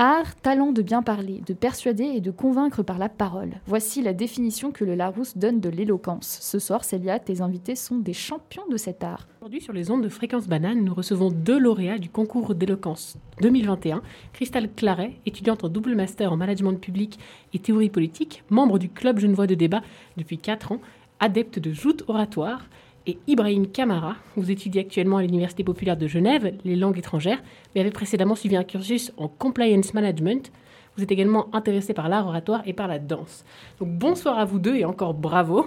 Art, talent de bien parler, de persuader et de convaincre par la parole. Voici la définition que le Larousse donne de l'éloquence. Ce soir, Célia, tes invités sont des champions de cet art. Aujourd'hui, sur les ondes de Fréquence Banane, nous recevons deux lauréats du concours d'éloquence 2021. Christelle Claret, étudiante en double master en management public et théorie politique, membre du club Genevois de débat depuis 4 ans, adepte de joute oratoire et Ibrahim Kamara. Vous étudiez actuellement à l'Université populaire de Genève les langues étrangères, mais avez précédemment suivi un cursus en compliance management. Vous êtes également intéressé par l'art oratoire et par la danse. Donc bonsoir à vous deux et encore bravo.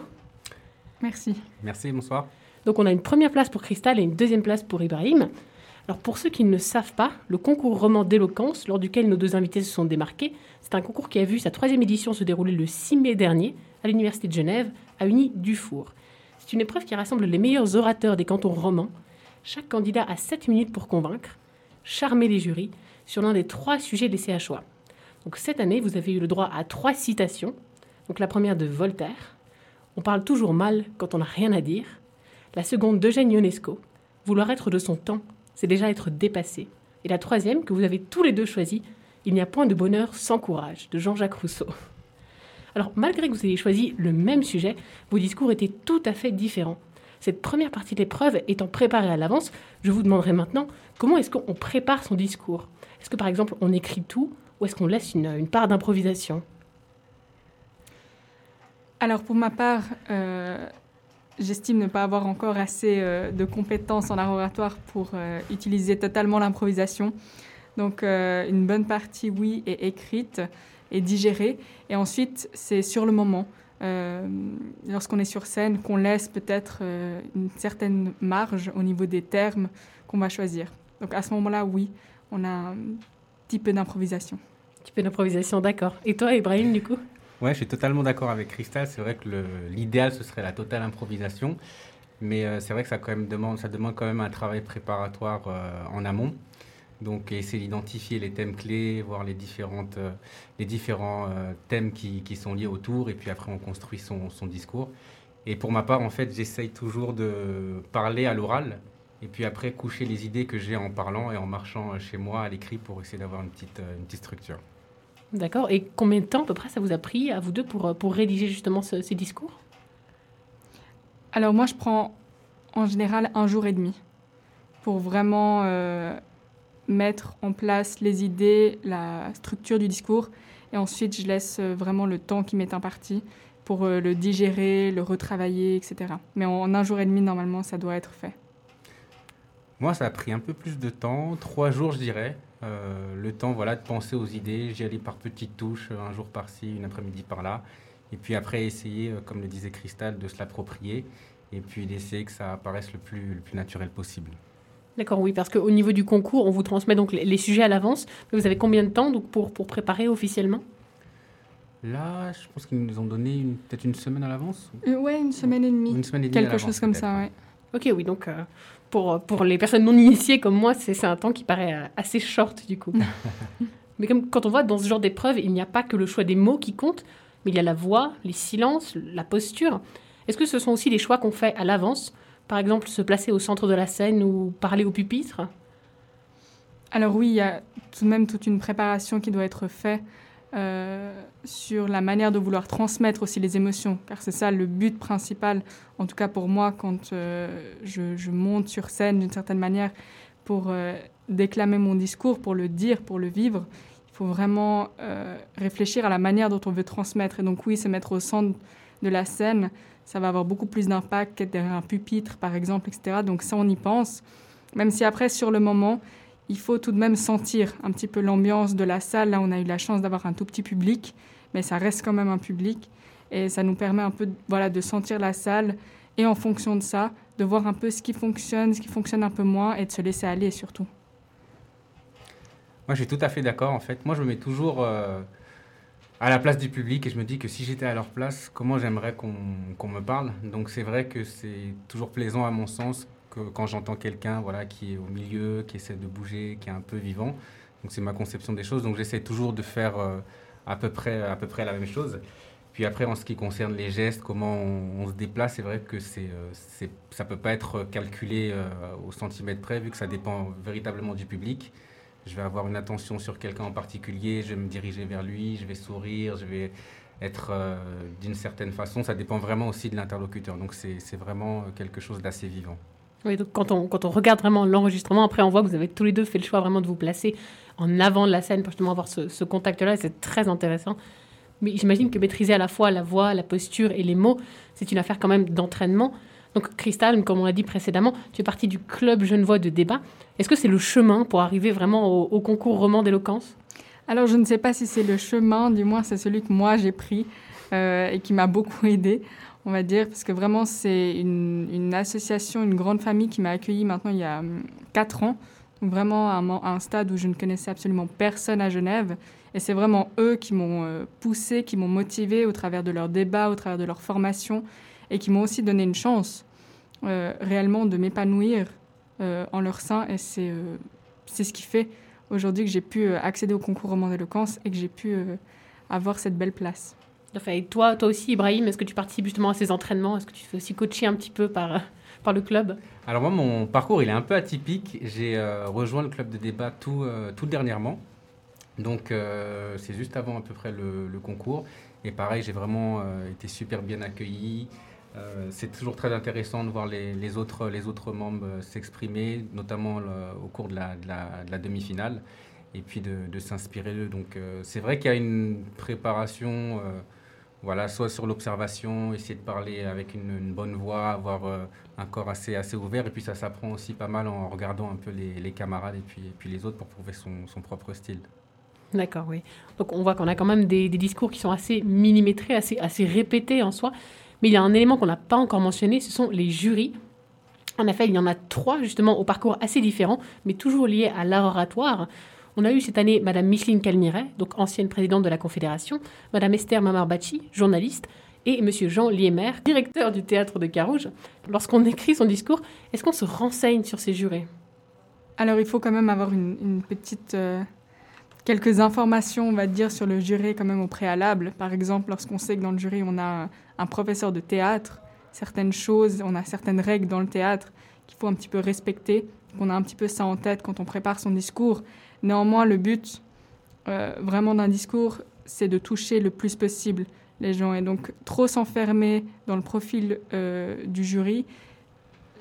Merci. Merci, bonsoir. Donc on a une première place pour Cristal et une deuxième place pour Ibrahim. Alors pour ceux qui ne savent pas, le concours roman d'éloquence, lors duquel nos deux invités se sont démarqués, c'est un concours qui a vu sa troisième édition se dérouler le 6 mai dernier à l'Université de Genève, à Uni-Dufour. C'est une épreuve qui rassemble les meilleurs orateurs des cantons romans. Chaque candidat a 7 minutes pour convaincre, charmer les jurys sur l'un des trois sujets laissés à choix. Donc cette année, vous avez eu le droit à trois citations. Donc la première de Voltaire. On parle toujours mal quand on n'a rien à dire. La seconde d'Eugène Ionesco. Vouloir être de son temps, c'est déjà être dépassé. Et la troisième, que vous avez tous les deux choisi, Il n'y a point de bonheur sans courage, de Jean-Jacques Rousseau. Alors, malgré que vous ayez choisi le même sujet, vos discours étaient tout à fait différents. Cette première partie de l'épreuve étant préparée à l'avance, je vous demanderai maintenant comment est-ce qu'on prépare son discours? Est-ce que par exemple on écrit tout ou est-ce qu'on laisse une, part d'improvisation? Alors pour ma part, euh, j'estime ne pas avoir encore assez euh, de compétences en art oratoire pour euh, utiliser totalement l'improvisation. Donc une bonne partie, oui, est écrite et digérée. Et ensuite, c'est sur le moment, euh, lorsqu'on est sur scène, qu'on laisse peut-être euh, une certaine marge au niveau des termes qu'on va choisir. Donc à ce moment-là, oui, on a un petit peu d'improvisation. Un petit peu d'improvisation, d'accord. Et toi, Ibrahim, du coup? Ouais, je suis totalement d'accord avec Cristal. C'est vrai que le- l'idéal, ce serait la totale improvisation. Mais euh, c'est vrai que ça, quand même demande, ça demande quand même un travail préparatoire euh, en amont. Donc, essayer d'identifier les thèmes clés, voir les, différentes, euh, les différents euh, thèmes qui, qui sont liés autour. Et puis après, on construit son, son discours. Et pour ma part, en fait, j'essaye toujours de parler à l'oral. Et puis après, coucher les idées que j'ai en parlant et en marchant euh, chez moi à l'écrit pour essayer d'avoir une petite, une petite structure. D'accord. Et combien de temps à peu près ça vous a pris à vous deux pour, pour rédiger justement ce- ces discours? Alors moi, je prends en général un jour et demi pour vraiment euh, mettre en place les idées, la structure du discours. Et ensuite, je laisse euh, vraiment le temps qui m'est imparti pour euh, le digérer, le retravailler, etc. Mais en un jour et demi, normalement, ça doit être fait. Moi, ça a pris un peu plus de temps, trois jours, je dirais. Euh, le temps, voilà, de penser aux idées. J'y allais par petites touches, un jour par-ci, une après-midi par-là. Et puis après, essayer, comme le disait Cristal, de se l'approprier. Et puis d'essayer que ça apparaisse le plus, le plus naturel possible. D'accord, oui, parce qu'au niveau du concours, on vous transmet donc les, les sujets à l'avance. Mais vous avez combien de temps donc, pour, pour préparer officiellement? Là, je pense qu'ils nous ont donné peut-être une semaine à l'avance. Euh, ouais, une semaine et demie. Une semaine et demie Quelque chose comme ça, ouais. Ok, oui, donc euh, pour, pour les personnes non initiées comme moi, c'est c'est un temps qui paraît euh, assez short du coup. mais comme quand on voit dans ce genre d'épreuve, il n'y a pas que le choix des mots qui compte, mais il y a la voix, les silences, la posture. Est-ce que ce sont aussi des choix qu'on fait à l'avance? Par exemple, se placer au centre de la scène ou parler au pupitre Alors oui, il y a tout de même toute une préparation qui doit être faite euh, sur la manière de vouloir transmettre aussi les émotions, car c'est ça le but principal, en tout cas pour moi, quand euh, je, monte sur scène d'une certaine manière pour euh, déclamer mon discours, pour le dire, pour le vivre. Il faut vraiment réfléchir à la manière dont on veut transmettre. Et donc oui, se mettre au centre de la scène, ça va avoir beaucoup plus d'impact qu'être derrière un pupitre, par exemple, etc. Donc ça, on y pense. Même si après, sur le moment, il faut tout de même sentir un petit peu l'ambiance de la salle. Là, on a eu la chance d'avoir un tout petit public, mais ça reste quand même un public. Et ça nous permet un peu voilà, de sentir la salle et en fonction de ça, de voir un peu ce qui fonctionne, ce qui fonctionne un peu moins et de se laisser aller surtout. Moi, je suis tout à fait d'accord. En fait, moi, je me mets toujours euh, à la place du public et je me dis que si j'étais à leur place, comment j'aimerais qu'on qu'on me parle? Donc, c'est vrai que c'est toujours plaisant, à mon sens, que quand j'entends quelqu'un voilà, qui est au milieu, qui essaie de bouger, qui est un peu vivant. Donc, c'est ma conception des choses. Donc, j'essaie toujours de faire euh, à, peu près, à peu près la même chose. Puis après, en ce qui concerne les gestes, comment on, se déplace, c'est vrai que c'est, euh, ça ne peut pas être calculé euh, au centimètre près, vu que ça dépend véritablement du public. Je vais avoir une attention sur quelqu'un en particulier, je vais me diriger vers lui, je vais sourire, je vais être euh, d'une certaine façon. Ça dépend vraiment aussi de l'interlocuteur. Donc c'est vraiment quelque chose d'assez vivant. Oui, donc quand on, quand on regarde vraiment l'enregistrement, après on voit que vous avez tous les deux fait le choix vraiment de vous placer en avant de la scène pour justement avoir ce, ce contact-là. C'est très intéressant. Mais j'imagine que maîtriser à la fois la voix, la posture et les mots, c'est une affaire quand même d'entraînement. Donc Cristal, comme on l'a dit précédemment, tu es partie du club Genevois de débat. Est-ce que c'est le chemin pour arriver vraiment au, concours roman d'éloquence? Alors je ne sais pas si c'est le chemin, du moins c'est celui que moi j'ai pris euh, et qui m'a beaucoup aidé, on va dire, parce que vraiment c'est une, association, une grande famille qui m'a accueillie maintenant il y a hum, quatre ans. Vraiment à un, un, stade où je ne connaissais absolument personne à Genève. Et c'est vraiment eux qui m'ont euh, poussé, qui m'ont motivé au travers de leurs débats, au travers de leur formation et qui m'ont aussi donné une chance euh, réellement de m'épanouir euh, en leur sein. Et c'est euh, c'est ce qui fait aujourd'hui que j'ai pu accéder au concours roman d'éloquence et que j'ai pu avoir cette belle place. Et toi, toi aussi, Ibrahim, est-ce que tu participes justement à ces entraînements? Est-ce que tu fais aussi coacher un petit peu par, par le club? Alors moi, mon parcours, il est un peu atypique. J'ai rejoint le club de débat tout, tout dernièrement. Donc c'est juste avant à peu près le, le concours. Et pareil, j'ai vraiment été super bien accueilli. Euh, c'est toujours très intéressant de voir les, autres, les autres membres euh, s'exprimer, notamment au cours de la, de la, demi-finale, et puis de, s'inspirer d'eux. Donc euh, c'est vrai qu'il y a une préparation, voilà, soit sur l'observation, essayer de parler avec une, bonne voix, avoir un corps assez, assez ouvert, et puis ça s'apprend aussi pas mal en regardant un peu les, camarades et puis, puis les autres pour trouver son, son propre style. D'accord, oui. Donc on voit qu'on a quand même des, des, discours qui sont assez millimétrés, assez, assez répétés en soi. Mais il y a un élément qu'on n'a pas encore mentionné, ce sont les jurys. En effet, il y en a trois justement au parcours assez différent, mais toujours liés à l'art oratoire. On a eu cette année Madame Micheline Calmiret, donc ancienne présidente de la Confédération, Madame Esther Mamarbachi, journaliste, et Monsieur Jean Liemer, directeur du théâtre de Carouge. Lorsqu'on écrit son discours, est-ce qu'on se renseigne sur ces jurés? Alors il faut quand même avoir une, petite... Euh, quelques informations, on va dire, sur le jury quand même au préalable. Par exemple, lorsqu'on sait que dans le jury, on a un professeur de théâtre, certaines choses, on a certaines règles dans le théâtre qu'il faut un petit peu respecter, qu'on a un petit peu ça en tête quand on prépare son discours. Néanmoins, le but euh, vraiment d'un discours, c'est de toucher le plus possible les gens. Et donc, trop s'enfermer dans le profil euh, du jury,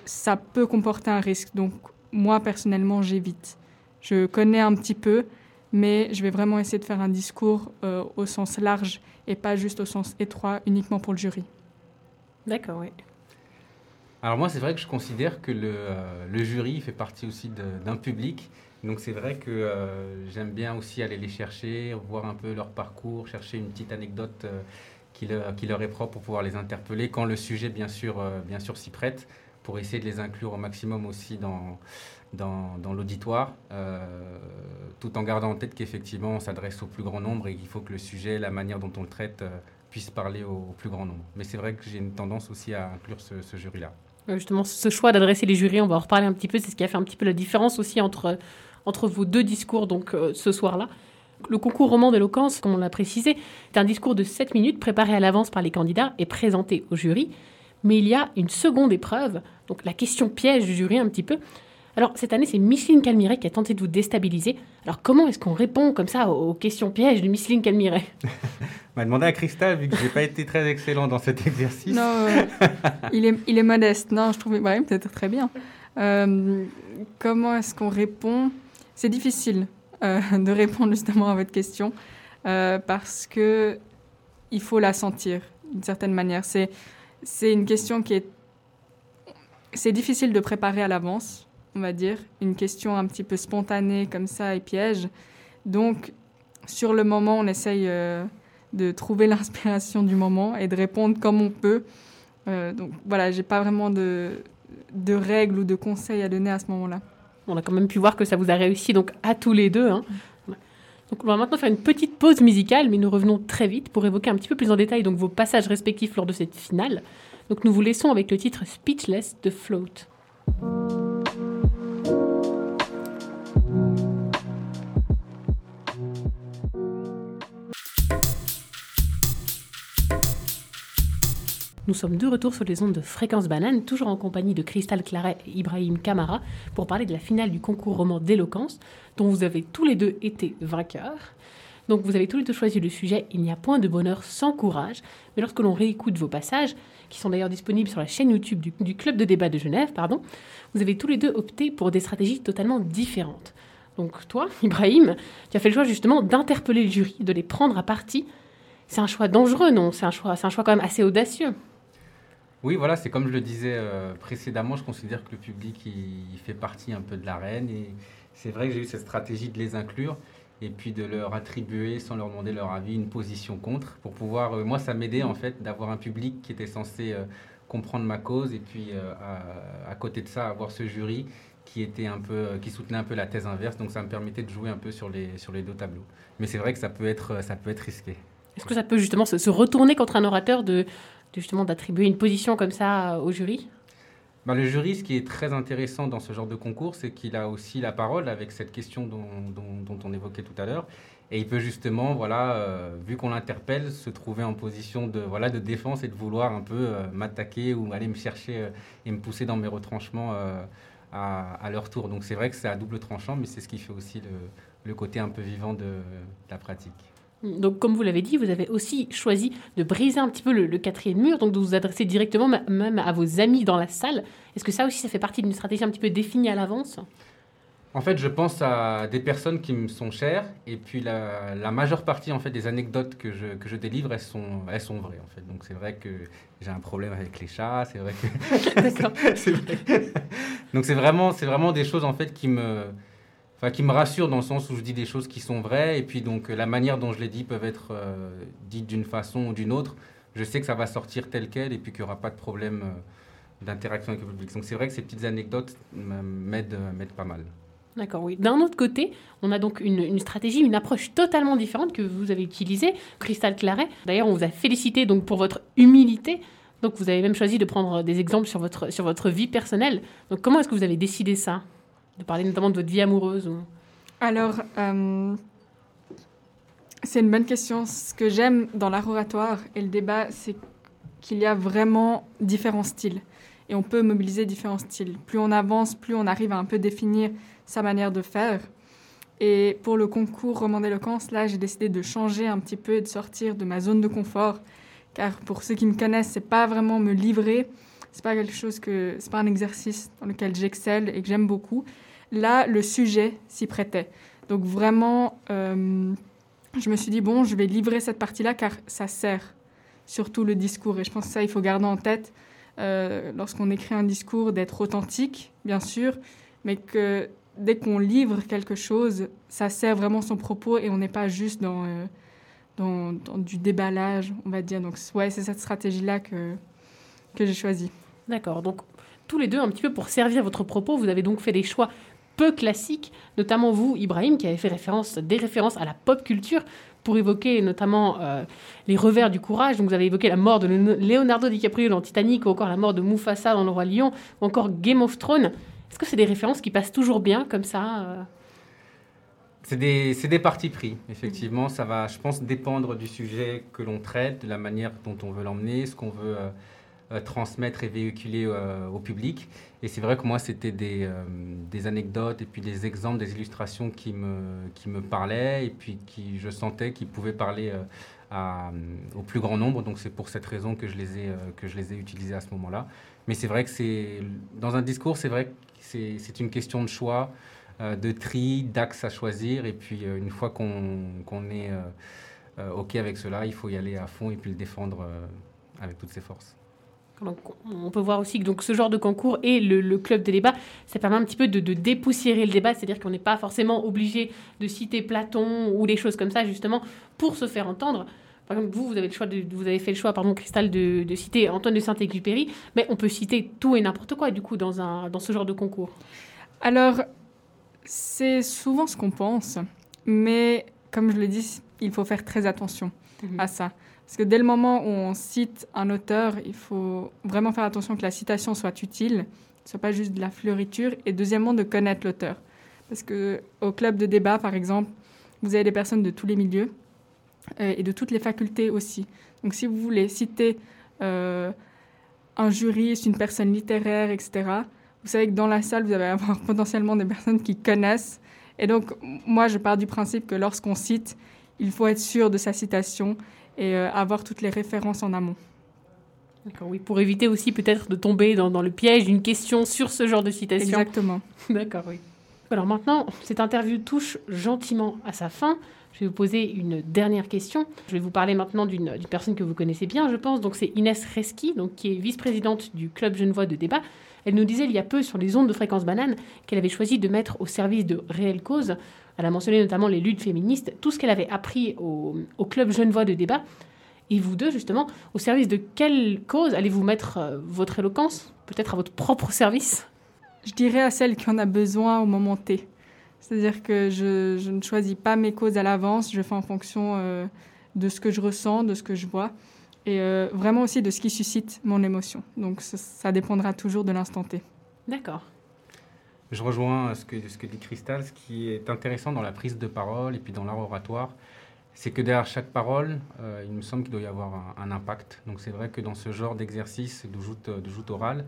ça peut comporter un risque. Donc, moi, personnellement, j'évite. Je connais un petit peu, mais je vais vraiment essayer de faire un discours euh, au sens large et pas juste au sens étroit, uniquement pour le jury. D'accord, oui. Alors moi, c'est vrai que je considère que le, euh, le jury fait partie aussi d'un public. Donc c'est vrai que euh, j'aime bien aussi aller les chercher, voir un peu leur parcours, chercher une petite anecdote qui, leur, qui, leur, est propre pour pouvoir les interpeller quand le sujet, bien sûr, bien sûr s'y prête, pour essayer de les inclure au maximum aussi dans, dans, l'auditoire, euh, tout en gardant en tête qu'effectivement on s'adresse au plus grand nombre et qu'il faut que le sujet, la manière dont on le traite, euh, puisse parler au, plus grand nombre. Mais c'est vrai que j'ai une tendance aussi à inclure ce, jury-là. Justement, ce choix d'adresser les jurys, on va en reparler un petit peu, c'est ce qui a fait un petit peu la différence aussi entre, entre vos deux discours donc euh, ce soir-là. Le concours roman d'éloquence, comme on l'a précisé, est un discours de 7 minutes préparé à l'avance par les candidats et présenté au jury. Mais il y a une seconde épreuve, donc la question piège du jury un petit peu, alors, cette année, c'est Micheline Calmiret qui a tenté de vous déstabiliser. Alors, comment est-ce qu'on répond comme ça aux questions pièges de Micheline Calmiret? On m'a demandé à Cristal, vu que je n'ai pas été très excellent dans cet exercice. Non, il, est, il est modeste. Non, je trouvais ouais, peut-être très bien. Euh, comment est-ce qu'on répond? C'est difficile euh, de répondre justement à votre question euh, parce que il faut la sentir d'une certaine manière. C'est, c'est une question qui est... C'est difficile de préparer à l'avance on va dire, une question un petit peu spontanée comme ça et piège. Donc, sur le moment, on essaye euh, de trouver l'inspiration du moment et de répondre comme on peut. Euh, donc voilà, j'ai pas vraiment de, de règles ou de conseils à donner à ce moment-là. On a quand même pu voir que ça vous a réussi donc à tous les deux. Hein. Donc on va maintenant faire une petite pause musicale, mais nous revenons très vite pour évoquer un petit peu plus en détail donc vos passages respectifs lors de cette finale. Donc nous vous laissons avec le titre Speechless de Float. Nous sommes de retour sur les ondes de Fréquence Banane, toujours en compagnie de Cristal Claret et Ibrahim Kamara, pour parler de la finale du concours roman d'éloquence, dont vous avez tous les deux été vainqueurs. Donc vous avez tous les deux choisi le sujet Il n'y a point de bonheur sans courage. Mais lorsque l'on réécoute vos passages, qui sont d'ailleurs disponibles sur la chaîne YouTube du, du Club de débat de Genève, pardon, vous avez tous les deux opté pour des stratégies totalement différentes. Donc toi, Ibrahim, tu as fait le choix justement d'interpeller le jury, de les prendre à partie. C'est un choix dangereux, non? C'est un choix, c'est un choix quand même assez audacieux. Oui, voilà, c'est comme je le disais euh, précédemment, je considère que le public il, fait partie un peu de l'arène et c'est vrai que j'ai eu cette stratégie de les inclure et puis de leur attribuer, sans leur demander leur avis, une position contre pour pouvoir. euh, moi, ça m'aidait en fait d'avoir un public qui était censé euh, comprendre ma cause et puis à, à côté de ça avoir ce jury qui était un peu, qui soutenait un peu la thèse inverse. Donc ça me permettait de jouer un peu sur les sur les deux tableaux. Mais c'est vrai que ça peut être ça peut être risqué. Est-ce que ça peut justement se retourner contre un orateur de, justement d'attribuer une position comme ça euh, au jury Bah, le jury, ce qui est très intéressant dans ce genre de concours, c'est qu'il a aussi la parole avec cette question dont, on évoquait tout à l'heure. Et il peut justement, voilà, euh, vu qu'on l'interpelle, se trouver en position de, voilà, de défense et de vouloir un peu euh, m'attaquer ou aller me chercher et me pousser dans mes retranchements à, leur tour. Donc c'est vrai que c'est à double tranchant, mais c'est ce qui fait aussi le, côté un peu vivant de la pratique. Donc, comme vous l'avez dit, vous avez aussi choisi de briser un petit peu le, le quatrième mur, donc de vous adresser directement même à vos amis dans la salle. Est-ce que ça aussi, ça fait partie d'une stratégie un petit peu définie à l'avance? En fait, je pense à des personnes qui me sont chères, et puis la, la majeure partie en fait des anecdotes que je, que je délivre, elles sont, elles sont vraies en fait. Donc c'est vrai que j'ai un problème avec les chats, c'est vrai que. D'accord. C'est vrai. Donc c'est vraiment, c'est vraiment des choses en fait qui me, enfin qui me rassurent dans le sens où je dis des choses qui sont vraies, et puis donc la manière dont je les dis peuvent être euh, dites d'une façon ou d'une autre. Je sais que ça va sortir tel quel, et puis qu'il n'y aura pas de problème euh, d'interaction avec le public. Donc c'est vrai que ces petites anecdotes m'aident, pas mal. D'accord, oui. D'un autre côté, on a donc une, une stratégie, une approche totalement différente que vous avez utilisée, Cristal Claret. D'ailleurs, on vous a félicité donc pour votre humilité. Donc, vous avez même choisi de prendre des exemples sur votre, sur votre vie personnelle. Donc, comment est-ce que vous avez décidé ça? De parler notamment de votre vie amoureuse ou... Alors, euh, c'est une bonne question. Ce que j'aime dans l'art oratoire et le débat, c'est qu'il y a vraiment différents styles. Et on peut mobiliser différents styles. Plus on avance, plus on arrive à un peu définir sa manière de faire. Et pour le concours roman d'éloquence, là, j'ai décidé de changer un petit peu et de sortir de ma zone de confort. Car pour ceux qui me connaissent, c'est pas vraiment me livrer. C'est pas quelque chose que, c'est pas un exercice dans lequel j'excelle et que j'aime beaucoup. Là, le sujet s'y prêtait. Donc vraiment, euh, je me suis dit, bon, je vais livrer cette partie-là car ça sert surtout le discours. Et je pense que ça, il faut garder en tête euh, lorsqu'on écrit un discours d'être authentique, bien sûr, mais que dès qu'on livre quelque chose, ça sert vraiment son propos et on n'est pas juste dans, euh, dans, du déballage, on va dire. Donc ouais, c'est cette stratégie-là que, que j'ai choisie. D'accord. Donc, tous les deux, un petit peu pour servir votre propos, vous avez donc fait des choix peu classiques, notamment vous, Ibrahim, qui avez fait référence, des références à la pop culture pour évoquer notamment euh, les revers du courage. Donc, vous avez évoqué la mort de Leon- Leonardo DiCaprio dans Titanic, ou encore la mort de Mufasa dans Le Roi Lion, ou encore Game of Thrones. Est-ce que c'est des références qui passent toujours bien comme ça euh? C'est des, des partis pris, effectivement. Ça va, je pense, dépendre du sujet que l'on traite, de la manière dont on veut l'emmener, ce qu'on veut euh, transmettre et véhiculer euh, au public. Et c'est vrai que moi, c'était des, euh, des anecdotes et puis des exemples, des illustrations qui me, qui me parlaient et puis qui, je sentais qu'ils pouvaient parler euh, au plus grand nombre. Donc c'est pour cette raison que je les ai, euh, que je les ai utilisés à ce moment-là. Mais c'est vrai que c'est dans un discours, c'est vrai que c'est une question de choix euh, de tri, d'axes à choisir. Et puis, euh, une fois qu'on qu'on est euh, euh, OK avec cela, il faut y aller à fond et puis le défendre euh, avec toutes ses forces. On peut voir aussi que donc, ce genre de concours et le, le club de débat, ça permet un petit peu de, de dépoussiérer le débat, c'est-à-dire qu'on n'est pas forcément obligé de citer Platon ou des choses comme ça, justement, pour se faire entendre. Par exemple, vous, vous avez, le choix de, vous avez fait le choix, pardon, Cristal, de, de citer Antoine de Saint-Exupéry, mais on peut citer tout et n'importe quoi, du coup, dans, un, dans ce genre de concours. Alors, c'est souvent ce qu'on pense, mais comme je le dis, il faut faire très attention à ça. Parce que dès le moment où on cite un auteur, il faut vraiment faire attention que la citation soit utile, ne soit pas juste de la fleuriture, et deuxièmement, de connaître l'auteur. Parce que au club de débat, par exemple, vous avez des personnes de tous les milieux euh, et de toutes les facultés aussi. Donc si vous voulez citer euh, un juriste, une personne littéraire, etc., vous savez que dans la salle, vous allez avoir potentiellement des personnes qui connaissent. Et donc, moi, je pars du principe que lorsqu'on cite, il faut être sûr de sa citation et euh, avoir toutes les références en amont. D'accord, oui, pour éviter aussi peut-être de tomber dans, dans le piège d'une question sur ce genre de citation. Exactement. D'accord, oui. Alors maintenant, cette interview touche gentiment à sa fin. Je vais vous poser une dernière question. Je vais vous parler maintenant d'une d'une personne que vous connaissez bien, je pense. Donc c'est Inès Reski, donc qui est vice-présidente du Club Genevois de débat. Elle nous disait il y a peu sur les ondes de fréquence banane qu'elle avait choisi de mettre au service de réelles causes. Elle a mentionné notamment les luttes féministes, tout ce qu'elle avait appris au, au Club Genevois de débat. Et vous deux, justement, au service de quelle cause allez-vous mettre euh, votre éloquence Peut-être à votre propre service? Je dirais à celle qui en a besoin au moment T. C'est-à-dire que je, je ne choisis pas mes causes à l'avance, je fais en fonction euh, de ce que je ressens, de ce que je vois, et euh, vraiment aussi de ce qui suscite mon émotion. Donc ça, ça dépendra toujours de l'instant T. D'accord. Je rejoins ce que, dit Christelle. Ce qui est intéressant dans la prise de parole et puis dans l'art oratoire, c'est que derrière chaque parole, euh, il me semble qu'il doit y avoir un, impact. Donc c'est vrai que dans ce genre d'exercice de joute, orale,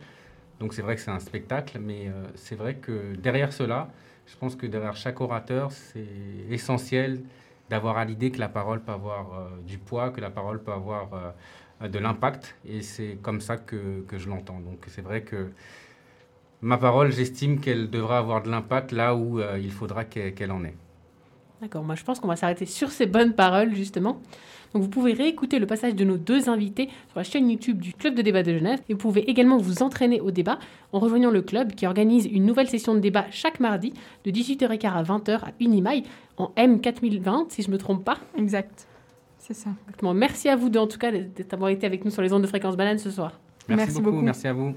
donc c'est vrai que c'est un spectacle, mais euh, c'est vrai que derrière cela, je pense que derrière chaque orateur, c'est essentiel d'avoir à l'idée que la parole peut avoir euh, du poids, que la parole peut avoir de l'impact, et c'est comme ça que, que je l'entends. Donc c'est vrai que ma parole, j'estime qu'elle devra avoir de l'impact là où euh, il faudra qu'elle en ait. D'accord, moi je pense qu'on va s'arrêter sur ces bonnes paroles justement. Donc vous pouvez réécouter le passage de nos deux invités sur la chaîne YouTube du Club de débat de Genève et vous pouvez également vous entraîner au débat en rejoignant le club qui organise une nouvelle session de débat chaque mardi de 18h15 à 20h à Unimail en M4020 si je ne me trompe pas. Exact, c'est ça. Exactement. Merci à vous deux en tout cas d'avoir été avec nous sur les ondes de fréquence banane ce soir. Merci, Merci beaucoup, beaucoup. merci à vous.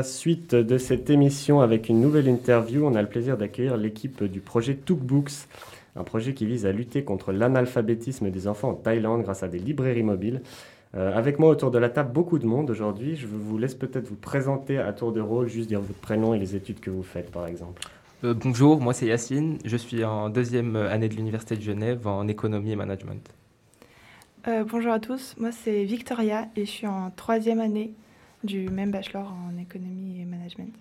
La suite de cette émission avec une nouvelle interview. On a le plaisir d'accueillir l'équipe du projet Tookbooks, un projet qui vise à lutter contre l'analphabétisme des enfants en Thaïlande grâce à des librairies mobiles. Euh, avec moi autour de la table, beaucoup de monde aujourd'hui. Je vous laisse peut-être vous présenter à tour de rôle, juste dire votre prénom et les études que vous faites par exemple. Euh, bonjour, moi c'est Yacine, je suis en deuxième année de l'Université de Genève en économie et management. Euh, bonjour à tous, moi c'est Victoria et je suis en troisième année du même bachelor en économie et management.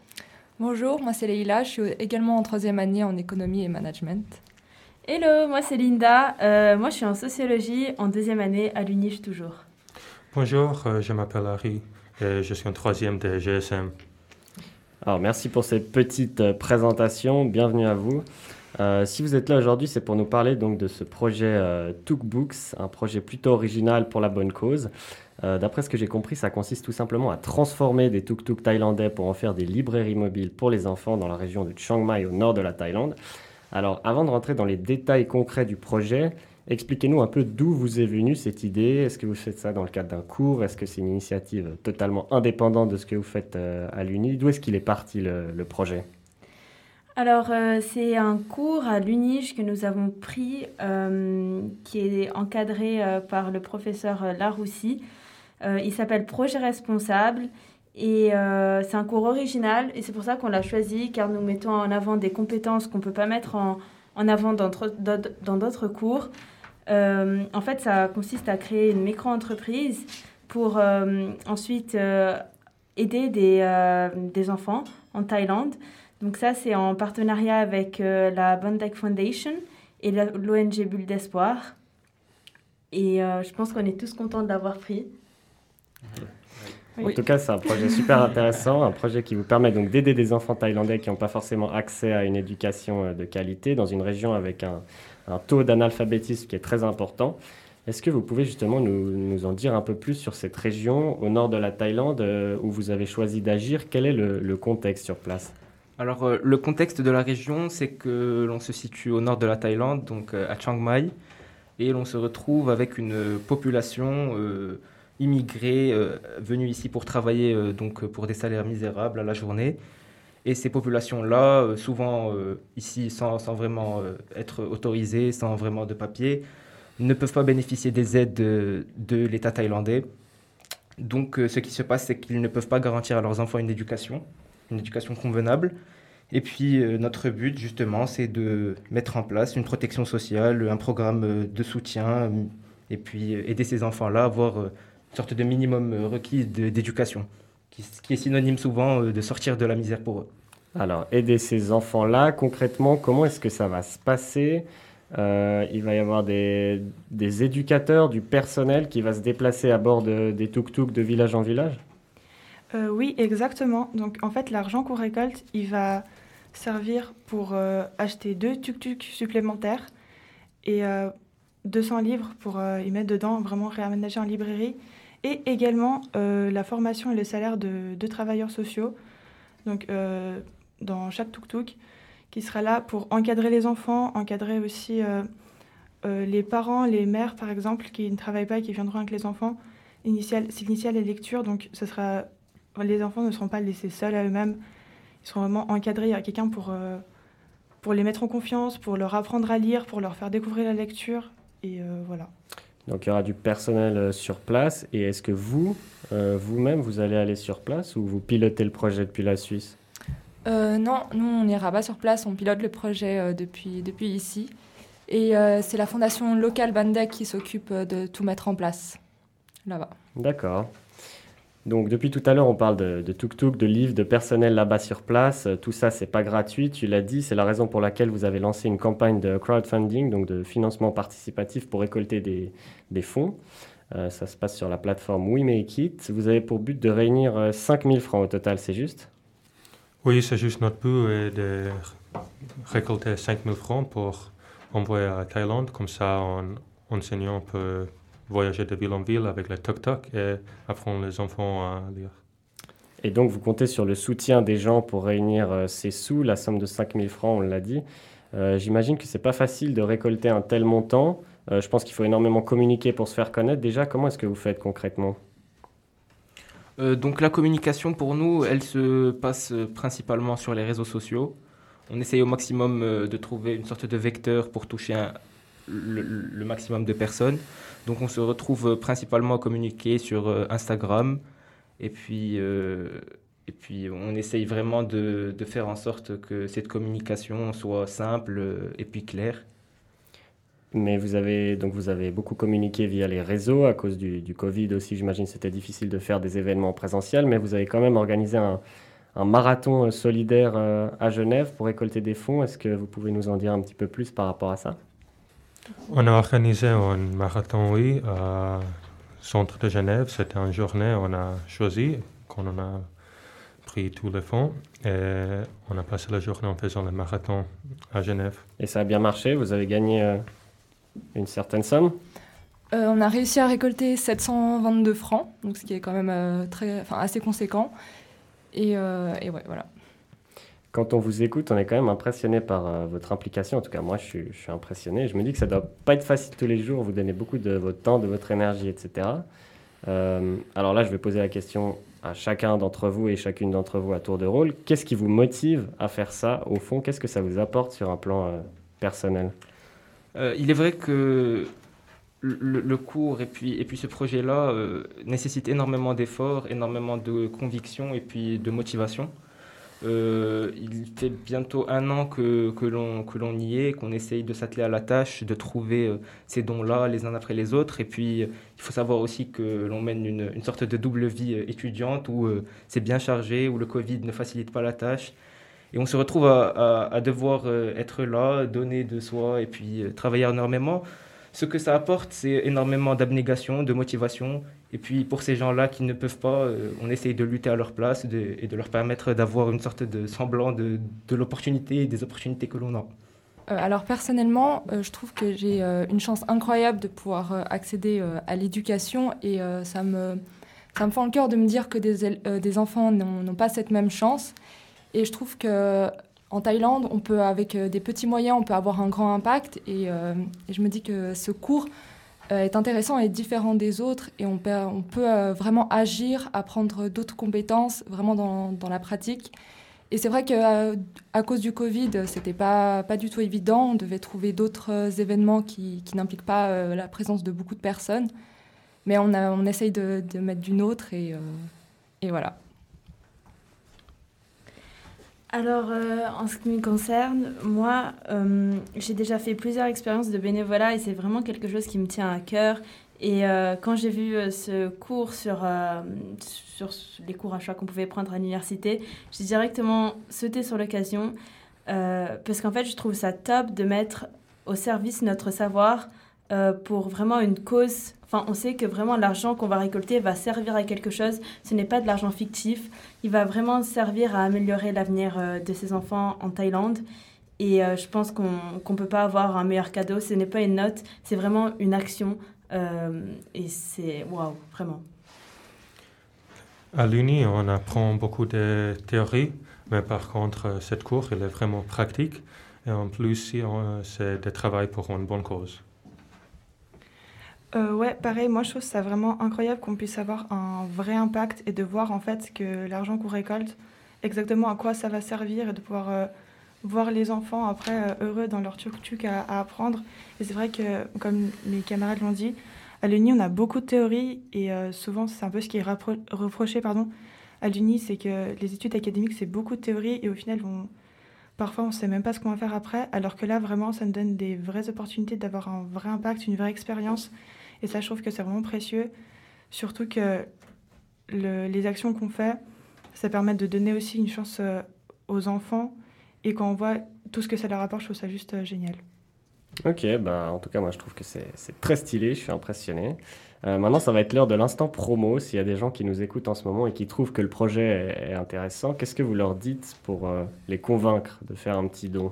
Bonjour, moi c'est Leïla, je suis également en troisième année en économie et management. Hello, moi c'est Linda. Euh, moi je suis en sociologie en deuxième année à l'UNIF toujours. Bonjour, euh, je m'appelle Harry et je suis en troisième de GSM. Alors merci pour cette petite euh, présentation, bienvenue à vous. Euh, si vous êtes là aujourd'hui, c'est pour nous parler donc de ce projet euh, Tookbooks, un projet plutôt original pour la bonne cause. Euh, D'après ce que j'ai compris, ça consiste tout simplement à transformer des tuk-tuk thaïlandais pour en faire des librairies mobiles pour les enfants dans la région de Chiang Mai au nord de la Thaïlande. Alors avant de rentrer dans les détails concrets du projet, expliquez-nous un peu d'où vous est venue cette idée. Est-ce que vous faites ça dans le cadre d'un cours? Est-ce que c'est une initiative totalement indépendante de ce que vous faites euh, à l'Uni? D'où est-ce qu'il est parti le, le projet? Alors euh, c'est un cours à l'UNIF que nous avons pris qui est encadré par le professeur Laroussi. Euh, il s'appelle Projet responsable et euh, c'est un cours original et c'est pour ça qu'on l'a choisi car nous mettons en avant des compétences qu'on ne peut pas mettre en, en avant dans d'autres- cours. Euh, en fait, ça consiste à créer une micro-entreprise pour ensuite aider des, des enfants en Thaïlande. Donc ça, c'est en partenariat avec la Bandai Foundation et l'ONG Bulle d'Espoir. Et je pense qu'on est tous contents de l'avoir pris. En tout cas, c'est un projet super intéressant, un projet qui vous permet donc d'aider des enfants thaïlandais qui n'ont pas forcément accès à une éducation euh, de qualité dans une région avec un, un taux d'analphabétisme qui est très important. Est-ce que vous pouvez justement nous, nous en dire un peu plus sur cette région au nord de la Thaïlande euh, où vous avez choisi d'agir? Quel est le, le contexte sur place? Alors euh, le contexte de la région, c'est que l'on se situe au nord de la Thaïlande, donc euh, à Chiang Mai, et l'on se retrouve avec une population euh, immigrés venus ici pour travailler donc pour des salaires misérables à la journée. Et ces populations-là, souvent ici sans, vraiment être autorisées, sans vraiment de papier, ne peuvent pas bénéficier des aides de, l'État thaïlandais. Donc ce qui se passe, c'est qu'ils ne peuvent pas garantir à leurs enfants une éducation, une éducation convenable. Et puis euh, notre but justement, c'est de mettre en place une protection sociale, un programme euh, de soutien, euh, et puis aider ces enfants-là à avoir une sorte de minimum requis d'éducation, qui, qui, est synonyme souvent de sortir de la misère pour eux. Alors, aider ces enfants-là, concrètement, comment est-ce que ça va se passer? Il va y avoir des, des, éducateurs, du personnel qui va se déplacer à bord de, des tuk-tuk de village en village? Oui, exactement. Donc, en fait, l'argent qu'on récolte, il va servir pour euh, acheter deux tuk-tuk supplémentaires et 200 euh, livres pour euh, y mettre dedans, vraiment réaménager en librairie. Et également la formation et le salaire de travailleurs sociaux, donc dans chaque tuk-tuk, qui sera là pour encadrer les enfants, encadrer aussi les parents, les mères par exemple, qui ne travaillent pas et qui viendront avec les enfants. Initial, initial les lectures, donc ce sera, les enfants ne seront pas laissés seuls à eux-mêmes ils sont vraiment encadrés. Il y a quelqu'un pour, euh, pour les mettre en confiance, pour leur apprendre à lire, pour leur faire découvrir la lecture. Et euh, voilà. Donc il y aura du personnel euh, sur place. Et est-ce que vous, vous-même, vous allez aller sur place ou vous pilotez le projet depuis la Suisse? Non, nous, on n'ira pas sur place. On pilote le projet depuis, depuis ici. Et c'est la fondation locale Bandek qui s'occupe de tout mettre en place là-bas. D'accord. Donc depuis tout à l'heure, on parle de tuk-tuk, de, livres, de personnel là-bas sur place. Euh, tout ça, c'est pas gratuit. Tu l'as dit, c'est la raison pour laquelle vous avez lancé une campagne de crowdfunding, donc de financement participatif pour récolter des, fonds. Euh, ça se passe sur la plateforme We. Vous avez pour but de réunir 5000 euh, francs au total, c'est juste? Oui, c'est juste notre but de récolter 5000 francs pour envoyer à Thaïlande. Comme ça, en enseignant peut voyager de ville en ville avec les tuk-tuk et apprendre les enfants à lire. Et donc, vous comptez sur le soutien des gens pour réunir euh, ces sous, la somme de 5000 francs, on l'a dit. Euh, j'imagine que c'est pas facile de récolter un tel montant. Euh, je pense qu'il faut énormément communiquer pour se faire connaître. Déjà, comment est-ce que vous faites concrètement? Donc, la communication pour nous, elle se passe principalement sur les réseaux sociaux. On essaye au maximum de trouver une sorte de vecteur pour toucher le, maximum de personnes. Donc on se retrouve principalement à communiquer sur euh, Instagram et puis, euh, et puis on essaye vraiment de, de, faire en sorte que cette communication soit simple et puis claire. Mais vous avez, donc vous avez beaucoup communiqué via les réseaux à cause du, du Covid aussi, j'imagine c'était difficile de faire des événements présentiels, mais vous avez quand même organisé un, un marathon solidaire euh, à Genève pour récolter des fonds. Est-ce que vous pouvez nous en dire un petit peu plus par rapport à ça? On a organisé un marathon, oui, au centre de Genève. C'était une journée, on a choisi, qu'on on a pris tous les fonds et on a passé la journée en faisant le marathon à Genève. Et ça a bien marché Vous avez gagné euh, une certaine somme? Euh, On a réussi à récolter 722 francs, donc ce qui est quand même euh, très, assez conséquent. Et, et ouais, voilà quand on vous écoute, on est quand même impressionné par euh, votre implication. En tout cas, moi, je suis, je impressionné. Je me dis que ça ne doit pas être facile tous les jours. Vous donnez beaucoup de votre temps, de votre énergie, etc. Euh, alors là, je vais poser la question à chacun d'entre vous et chacune d'entre vous à tour de rôle. Qu'est-ce qui vous motive à faire ça au fond? Qu'est-ce que ça vous apporte sur un plan euh, personnel? Il est vrai que le, le, cours et puis, et puis ce projet-là nécessite énormément d'efforts, énormément de conviction et puis de motivation. Euh, il fait bientôt un an que, que l'on y est, qu'on essaye de s'atteler à la tâche, de trouver euh, ces dons-là les uns après les autres. Et puis, euh, il faut savoir aussi que l'on mène une, une, sorte de double vie étudiante où c'est bien chargé, où le Covid ne facilite pas la tâche. Et on se retrouve à, à devoir être là, donner de soi et puis travailler énormément. Ce que ça apporte, c'est énormément d'abnégation, de motivation et puis pour ces gens-là qui ne peuvent pas, euh, on essaye de lutter à leur place et de leur permettre d'avoir une sorte de semblant de, l'opportunité et des opportunités que l'on a. Euh, alors personnellement, euh, je trouve que j'ai une chance incroyable de pouvoir accéder à l'éducation et ça, me, ça me fend le cœur de me dire que des, des enfants n'ont pas cette même chance. Et je trouve que en Thaïlande, on peut avec des petits moyens, on peut avoir un grand impact. Et, et je me dis que ce cours euh, est intéressant et différent des autres et on peut, euh, vraiment agir, apprendre d'autres compétences vraiment dans, la pratique. Et c'est vrai qu'à à cause du Covid, c'était pas, pas du tout évident. On devait trouver d'autres événements qui, n'impliquent pas la présence de beaucoup de personnes. Mais on, essaye de, mettre du nôtre et, et voilà. Alors, euh, en ce qui me concerne, moi, euh, j'ai déjà fait plusieurs expériences de bénévolat et c'est vraiment quelque chose qui me tient à cœur. Et euh, quand j'ai vu ce cours sur, sur les cours à choix qu'on pouvait prendre à l'université, j'ai directement sauté sur l'occasion parce qu'en fait, je trouve ça top de mettre au service notre savoir pour vraiment une cause Enfin, on sait que vraiment l'argent qu'on va récolter va servir à quelque chose. Ce n'est pas de l'argent fictif. Il va vraiment servir à améliorer l'avenir euh, de ces enfants en Thaïlande. Et euh, je pense qu'on ne peut pas avoir un meilleur cadeau. Ce n'est pas une note, c'est vraiment une action. Euh, et c'est waouh, vraiment. À l'Uni, on apprend beaucoup de théories, mais par contre, cette cours, elle est vraiment pratique. Et en plus, c'est de travail pour une bonne cause. Euh, ouais, pareil, moi je trouve ça vraiment incroyable qu'on puisse avoir un vrai impact et de voir en fait que l'argent qu'on récolte, exactement à quoi ça va servir et de pouvoir euh, voir les enfants après euh, heureux dans leur tuk-tuk à, apprendre. Et c'est vrai que, comme mes camarades l'ont dit, à l'Uni on a beaucoup de théories et souvent c'est un peu ce qui est reproché pardon, à l'Uni, c'est que les études académiques c'est beaucoup de théories et au final parfois on ne sait même pas ce qu'on va faire après, alors que là vraiment ça nous donne des vraies opportunités d'avoir un vrai impact, une vraie expérience et ça, je trouve que c'est vraiment précieux. Surtout que les actions qu'on fait, ça permet de donner aussi une chance euh, aux enfants. Et quand on voit tout ce que ça leur apporte, je trouve ça juste euh, génial. Ok, bah, en tout cas, moi je trouve que c'est très stylé, je suis impressionné. Euh, maintenant, ça va être l'heure de l'instant promo. S'il y a des gens qui nous écoutent en ce moment et qui trouvent que le projet est, intéressant, qu'est-ce que vous leur dites pour les convaincre de faire un petit don?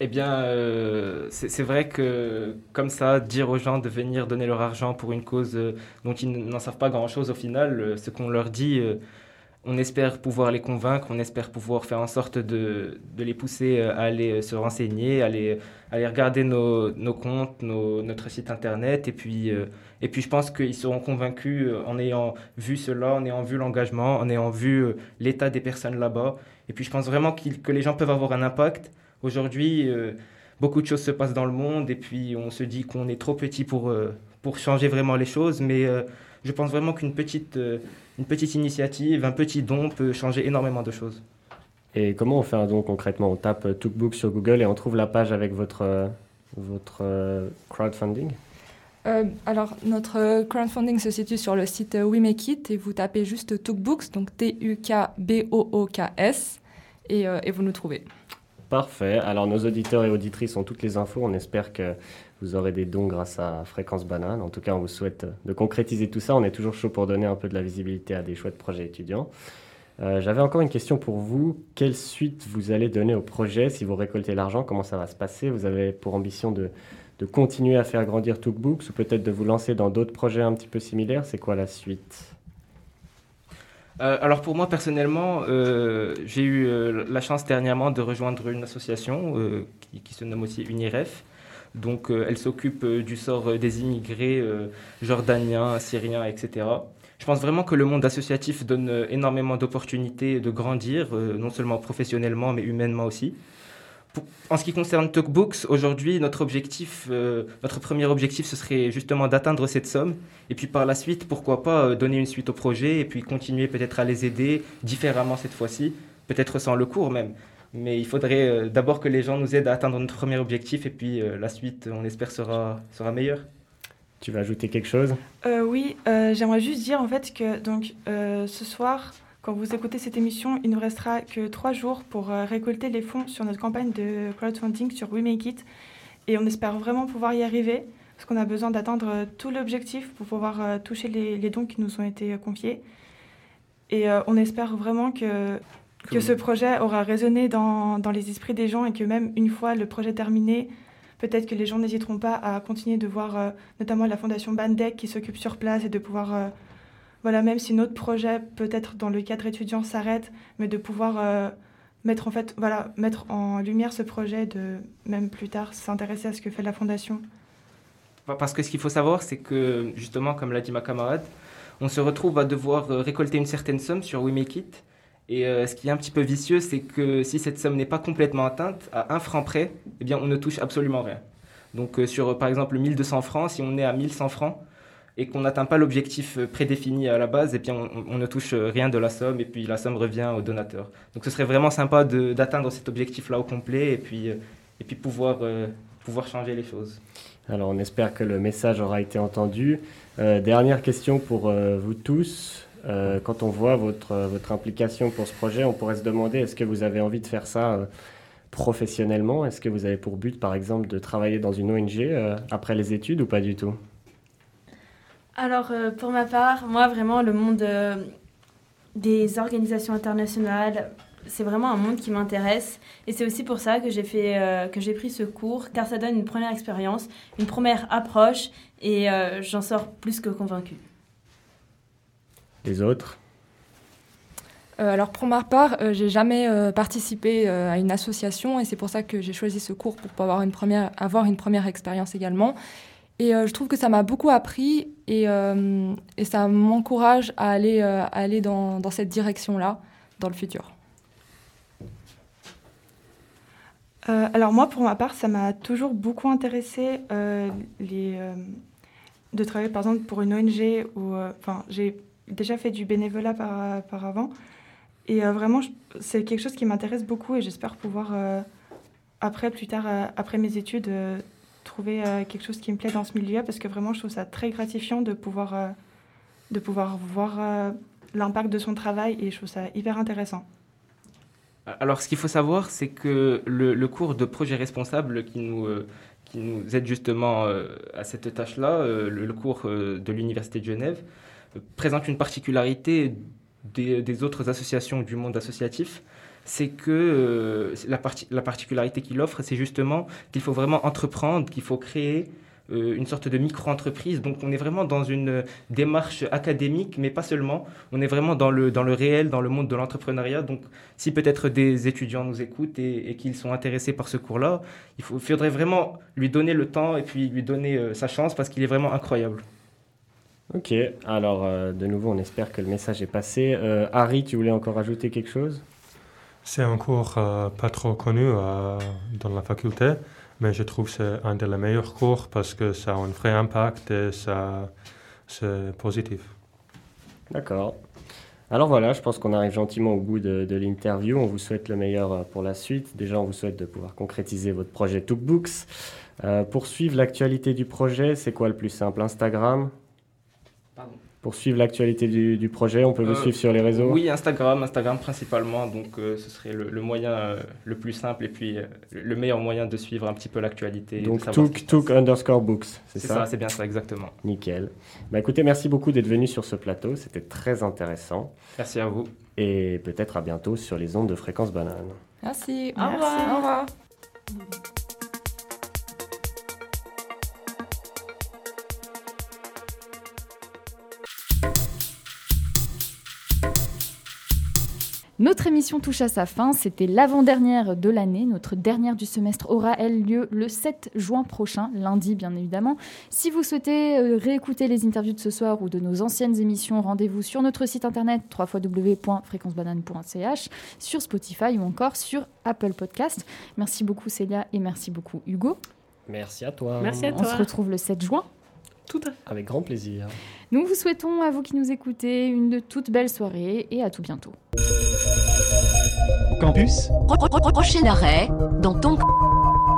Eh bien, euh, c'est vrai que comme ça, dire aux gens de venir donner leur argent pour une cause euh, dont ils n'en savent pas grand-chose au final, euh, ce qu'on leur dit, on espère pouvoir les convaincre, on espère pouvoir faire en sorte de, les pousser à aller se renseigner, à aller, aller regarder nos, comptes, notre site internet. Et puis, et puis je pense qu'ils seront convaincus en ayant vu cela, en ayant vu l'engagement, en ayant vu l'état des personnes là-bas. Et puis je pense vraiment que les gens peuvent avoir un impact. Aujourd'hui, euh, beaucoup de choses se passent dans le monde et puis on se dit qu'on est trop petit pour, euh, pour changer vraiment les choses. Mais euh, je pense vraiment qu'une petite, une petite initiative, un petit don peut changer énormément de choses. Et comment on fait un don concrètement? On tape Tookbook sur Google et on trouve la page avec votre, votre crowdfunding? Alors, notre crowdfunding se situe sur le site We Make It et vous tapez juste Tookbooks, donc T-U-K-B-O-O-K-S, et, et vous nous trouvez. Parfait. Alors, nos auditeurs et auditrices ont toutes les infos. On espère que vous aurez des dons grâce à Fréquence Banane. En tout cas, on vous souhaite de concrétiser tout ça. On est toujours chaud pour donner un peu de la visibilité à des chouettes projets étudiants. Euh, j'avais encore une question pour vous. Quelle suite vous allez donner au projet si vous récoltez l'argent? Comment ça va se passer? Vous avez pour ambition de, de continuer à faire grandir Tookbooks ou peut-être de vous lancer dans d'autres projets un petit peu similaires? C'est quoi la suite? Euh, alors pour moi personnellement, euh, j'ai eu euh, la chance dernièrement de rejoindre une association qui, se nomme aussi UNIREF. Donc elle s'occupe du sort des immigrés jordaniens, syriens, etc. Je pense vraiment que le monde associatif donne énormément d'opportunités de grandir, non seulement professionnellement mais humainement aussi en ce qui concerne Talkbooks, aujourd'hui, notre objectif, euh, notre premier objectif, ce serait justement d'atteindre cette somme. Et puis par la suite, pourquoi pas euh, donner une suite au projet et puis continuer peut-être à les aider différemment cette fois-ci, peut-être sans le cours même. Mais il faudrait euh, d'abord que les gens nous aident à atteindre notre premier objectif et puis la suite, on espère, sera, sera meilleure. Tu vas ajouter quelque chose? Oui, j'aimerais juste dire en fait que donc ce soir, quand vous écoutez cette émission, il ne nous restera que trois jours pour euh, récolter les fonds sur notre campagne de crowdfunding sur We Make It. Et on espère vraiment pouvoir y arriver, parce qu'on a besoin d'atteindre euh, tout l'objectif pour pouvoir euh, toucher les, dons qui nous ont été confiés. Et on espère vraiment que, que ce projet aura résonné dans, dans, les esprits des gens et que même une fois le projet terminé, peut-être que les gens n'hésiteront pas à continuer de voir notamment la fondation Bandec qui s'occupe sur place et de pouvoir voilà, même si notre projet, peut-être dans le cadre étudiant, s'arrête, mais de pouvoir euh, mettre, en fait, voilà, mettre en lumière ce projet, de même plus tard s'intéresser à ce que fait la Fondation. Parce que ce qu'il faut savoir, c'est que, justement, comme l'a dit ma camarade, on se retrouve à devoir euh, récolter une certaine somme sur We Make It. Et euh, ce qui est un petit peu vicieux, c'est que si cette somme n'est pas complètement atteinte, à un franc près, eh bien, on ne touche absolument rien. Donc, sur, par exemple, 1200 francs, si on est à 1100 francs, et qu'on n'atteint pas l'objectif prédéfini à la base, et eh bien on, ne touche rien de la somme et puis la somme revient au donateur. Donc ce serait vraiment sympa d'atteindre cet objectif-là au complet et puis, et puis pouvoir, pouvoir changer les choses. Alors on espère que le message aura été entendu. Euh, dernière question pour euh, vous tous. Euh, quand on voit votre, votre implication pour ce projet, on pourrait se demander est-ce que vous avez envie de faire ça professionnellement? Est-ce que vous avez pour but, par exemple, de travailler dans une ONG après les études ou pas du tout? Alors, pour ma part, moi, vraiment, le monde des organisations internationales, c'est vraiment un monde qui m'intéresse et c'est aussi pour ça que j'ai fait euh, que j'ai pris ce cours car ça donne une première expérience, une première approche et euh, j'en sors plus que convaincue. Les autres? Euh, alors pour ma part, j'ai jamais participé à une association et c'est pour ça que j'ai choisi ce cours pour avoir une première, avoir une première expérience également. Et je trouve que ça m'a beaucoup appris et, et ça m'encourage à aller, à aller dans, cette direction-là dans le futur. Euh, alors moi, pour ma part, ça m'a toujours beaucoup intéressé euh, euh, de travailler par exemple pour une ONG enfin j'ai déjà fait du bénévolat par, par avant et vraiment c'est quelque chose qui m'intéresse beaucoup et j'espère pouvoir après plus tard après mes études trouver quelque chose qui me plaît dans ce milieu parce que vraiment je trouve ça très gratifiant de pouvoir de pouvoir voir l'impact de son travail et je trouve ça hyper intéressant. Alors, ce qu'il faut savoir, c'est que le, cours de projet responsable qui nous, euh, qui nous aide justement euh, à cette tâche-là, euh, le, cours de l'Université de Genève, présente une particularité des, autres associations du monde associatif. C'est que la, la particularité qu'il offre, c'est justement qu'il faut vraiment entreprendre, qu'il faut créer, euh, une sorte de micro-entreprise. Donc on est vraiment dans une démarche académique, mais pas seulement. On est vraiment dans le, dans le réel, dans le monde de l'entrepreneuriat. Donc si peut-être des étudiants nous écoutent et, qu'ils sont intéressés par ce cours-là, il faudrait vraiment lui donner le temps et puis lui donner euh, sa chance parce qu'il est vraiment incroyable. Ok, alors euh, de nouveau on espère que le message est passé. Harry, tu voulais encore ajouter quelque chose? C'est un cours pas trop connu dans la faculté mais je trouve que c'est un des meilleurs cours parce que ça a un vrai impact et ça, c'est positif. D'accord. Alors voilà, je pense qu'on arrive gentiment au bout de, l'interview. On vous souhaite le meilleur euh, pour la suite. Déjà, on vous souhaite de pouvoir concrétiser votre projet Tookbooks. Euh, pour suivre l'actualité du projet, c'est quoi le plus simple? Instagram? Pardon pour suivre l'actualité du, projet, on peut vous euh, suivre sur les réseaux Oui, Instagram, Instagram principalement. Donc euh, ce serait le, moyen euh, le plus simple et puis le meilleur moyen de suivre un petit peu l'actualité. Donc took, took underscore books, c'est ça C'est ça, c'est bien ça, exactement. Nickel. Bah écoutez, merci beaucoup d'être venu sur ce plateau, c'était très intéressant. Merci à vous. Et peut-être à bientôt sur les ondes de fréquence banane. Merci. Au revoir. Au revoir. Notre émission touche à sa fin. C'était l'avant-dernière de l'année. Notre dernière du semestre aura elle lieu le 7 juin prochain, lundi bien évidemment. Si vous souhaitez euh, réécouter les interviews de ce soir ou de nos anciennes émissions, rendez-vous sur notre site internet www.fréquencebanane.ch, sur Spotify ou encore sur Apple Podcast. Merci beaucoup Célia et merci beaucoup Hugo. Merci à toi. Merci à toi. On se retrouve le 7 juin. Tout à fait. Avec grand plaisir. Nous vous souhaitons à vous qui nous écoutez une de toute belle soirée et à tout bientôt. Campus. Prochain arrêt dans ton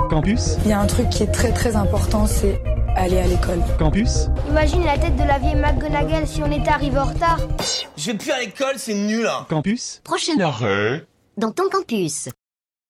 campus. Il y a un truc qui est très très important, c'est aller à l'école. Campus. Imagine la tête de la vieille McGonagall si on était arrivé en retard. Je vais plus à l'école, c'est nul. Hein. Campus. Prochain arrêt dans ton campus.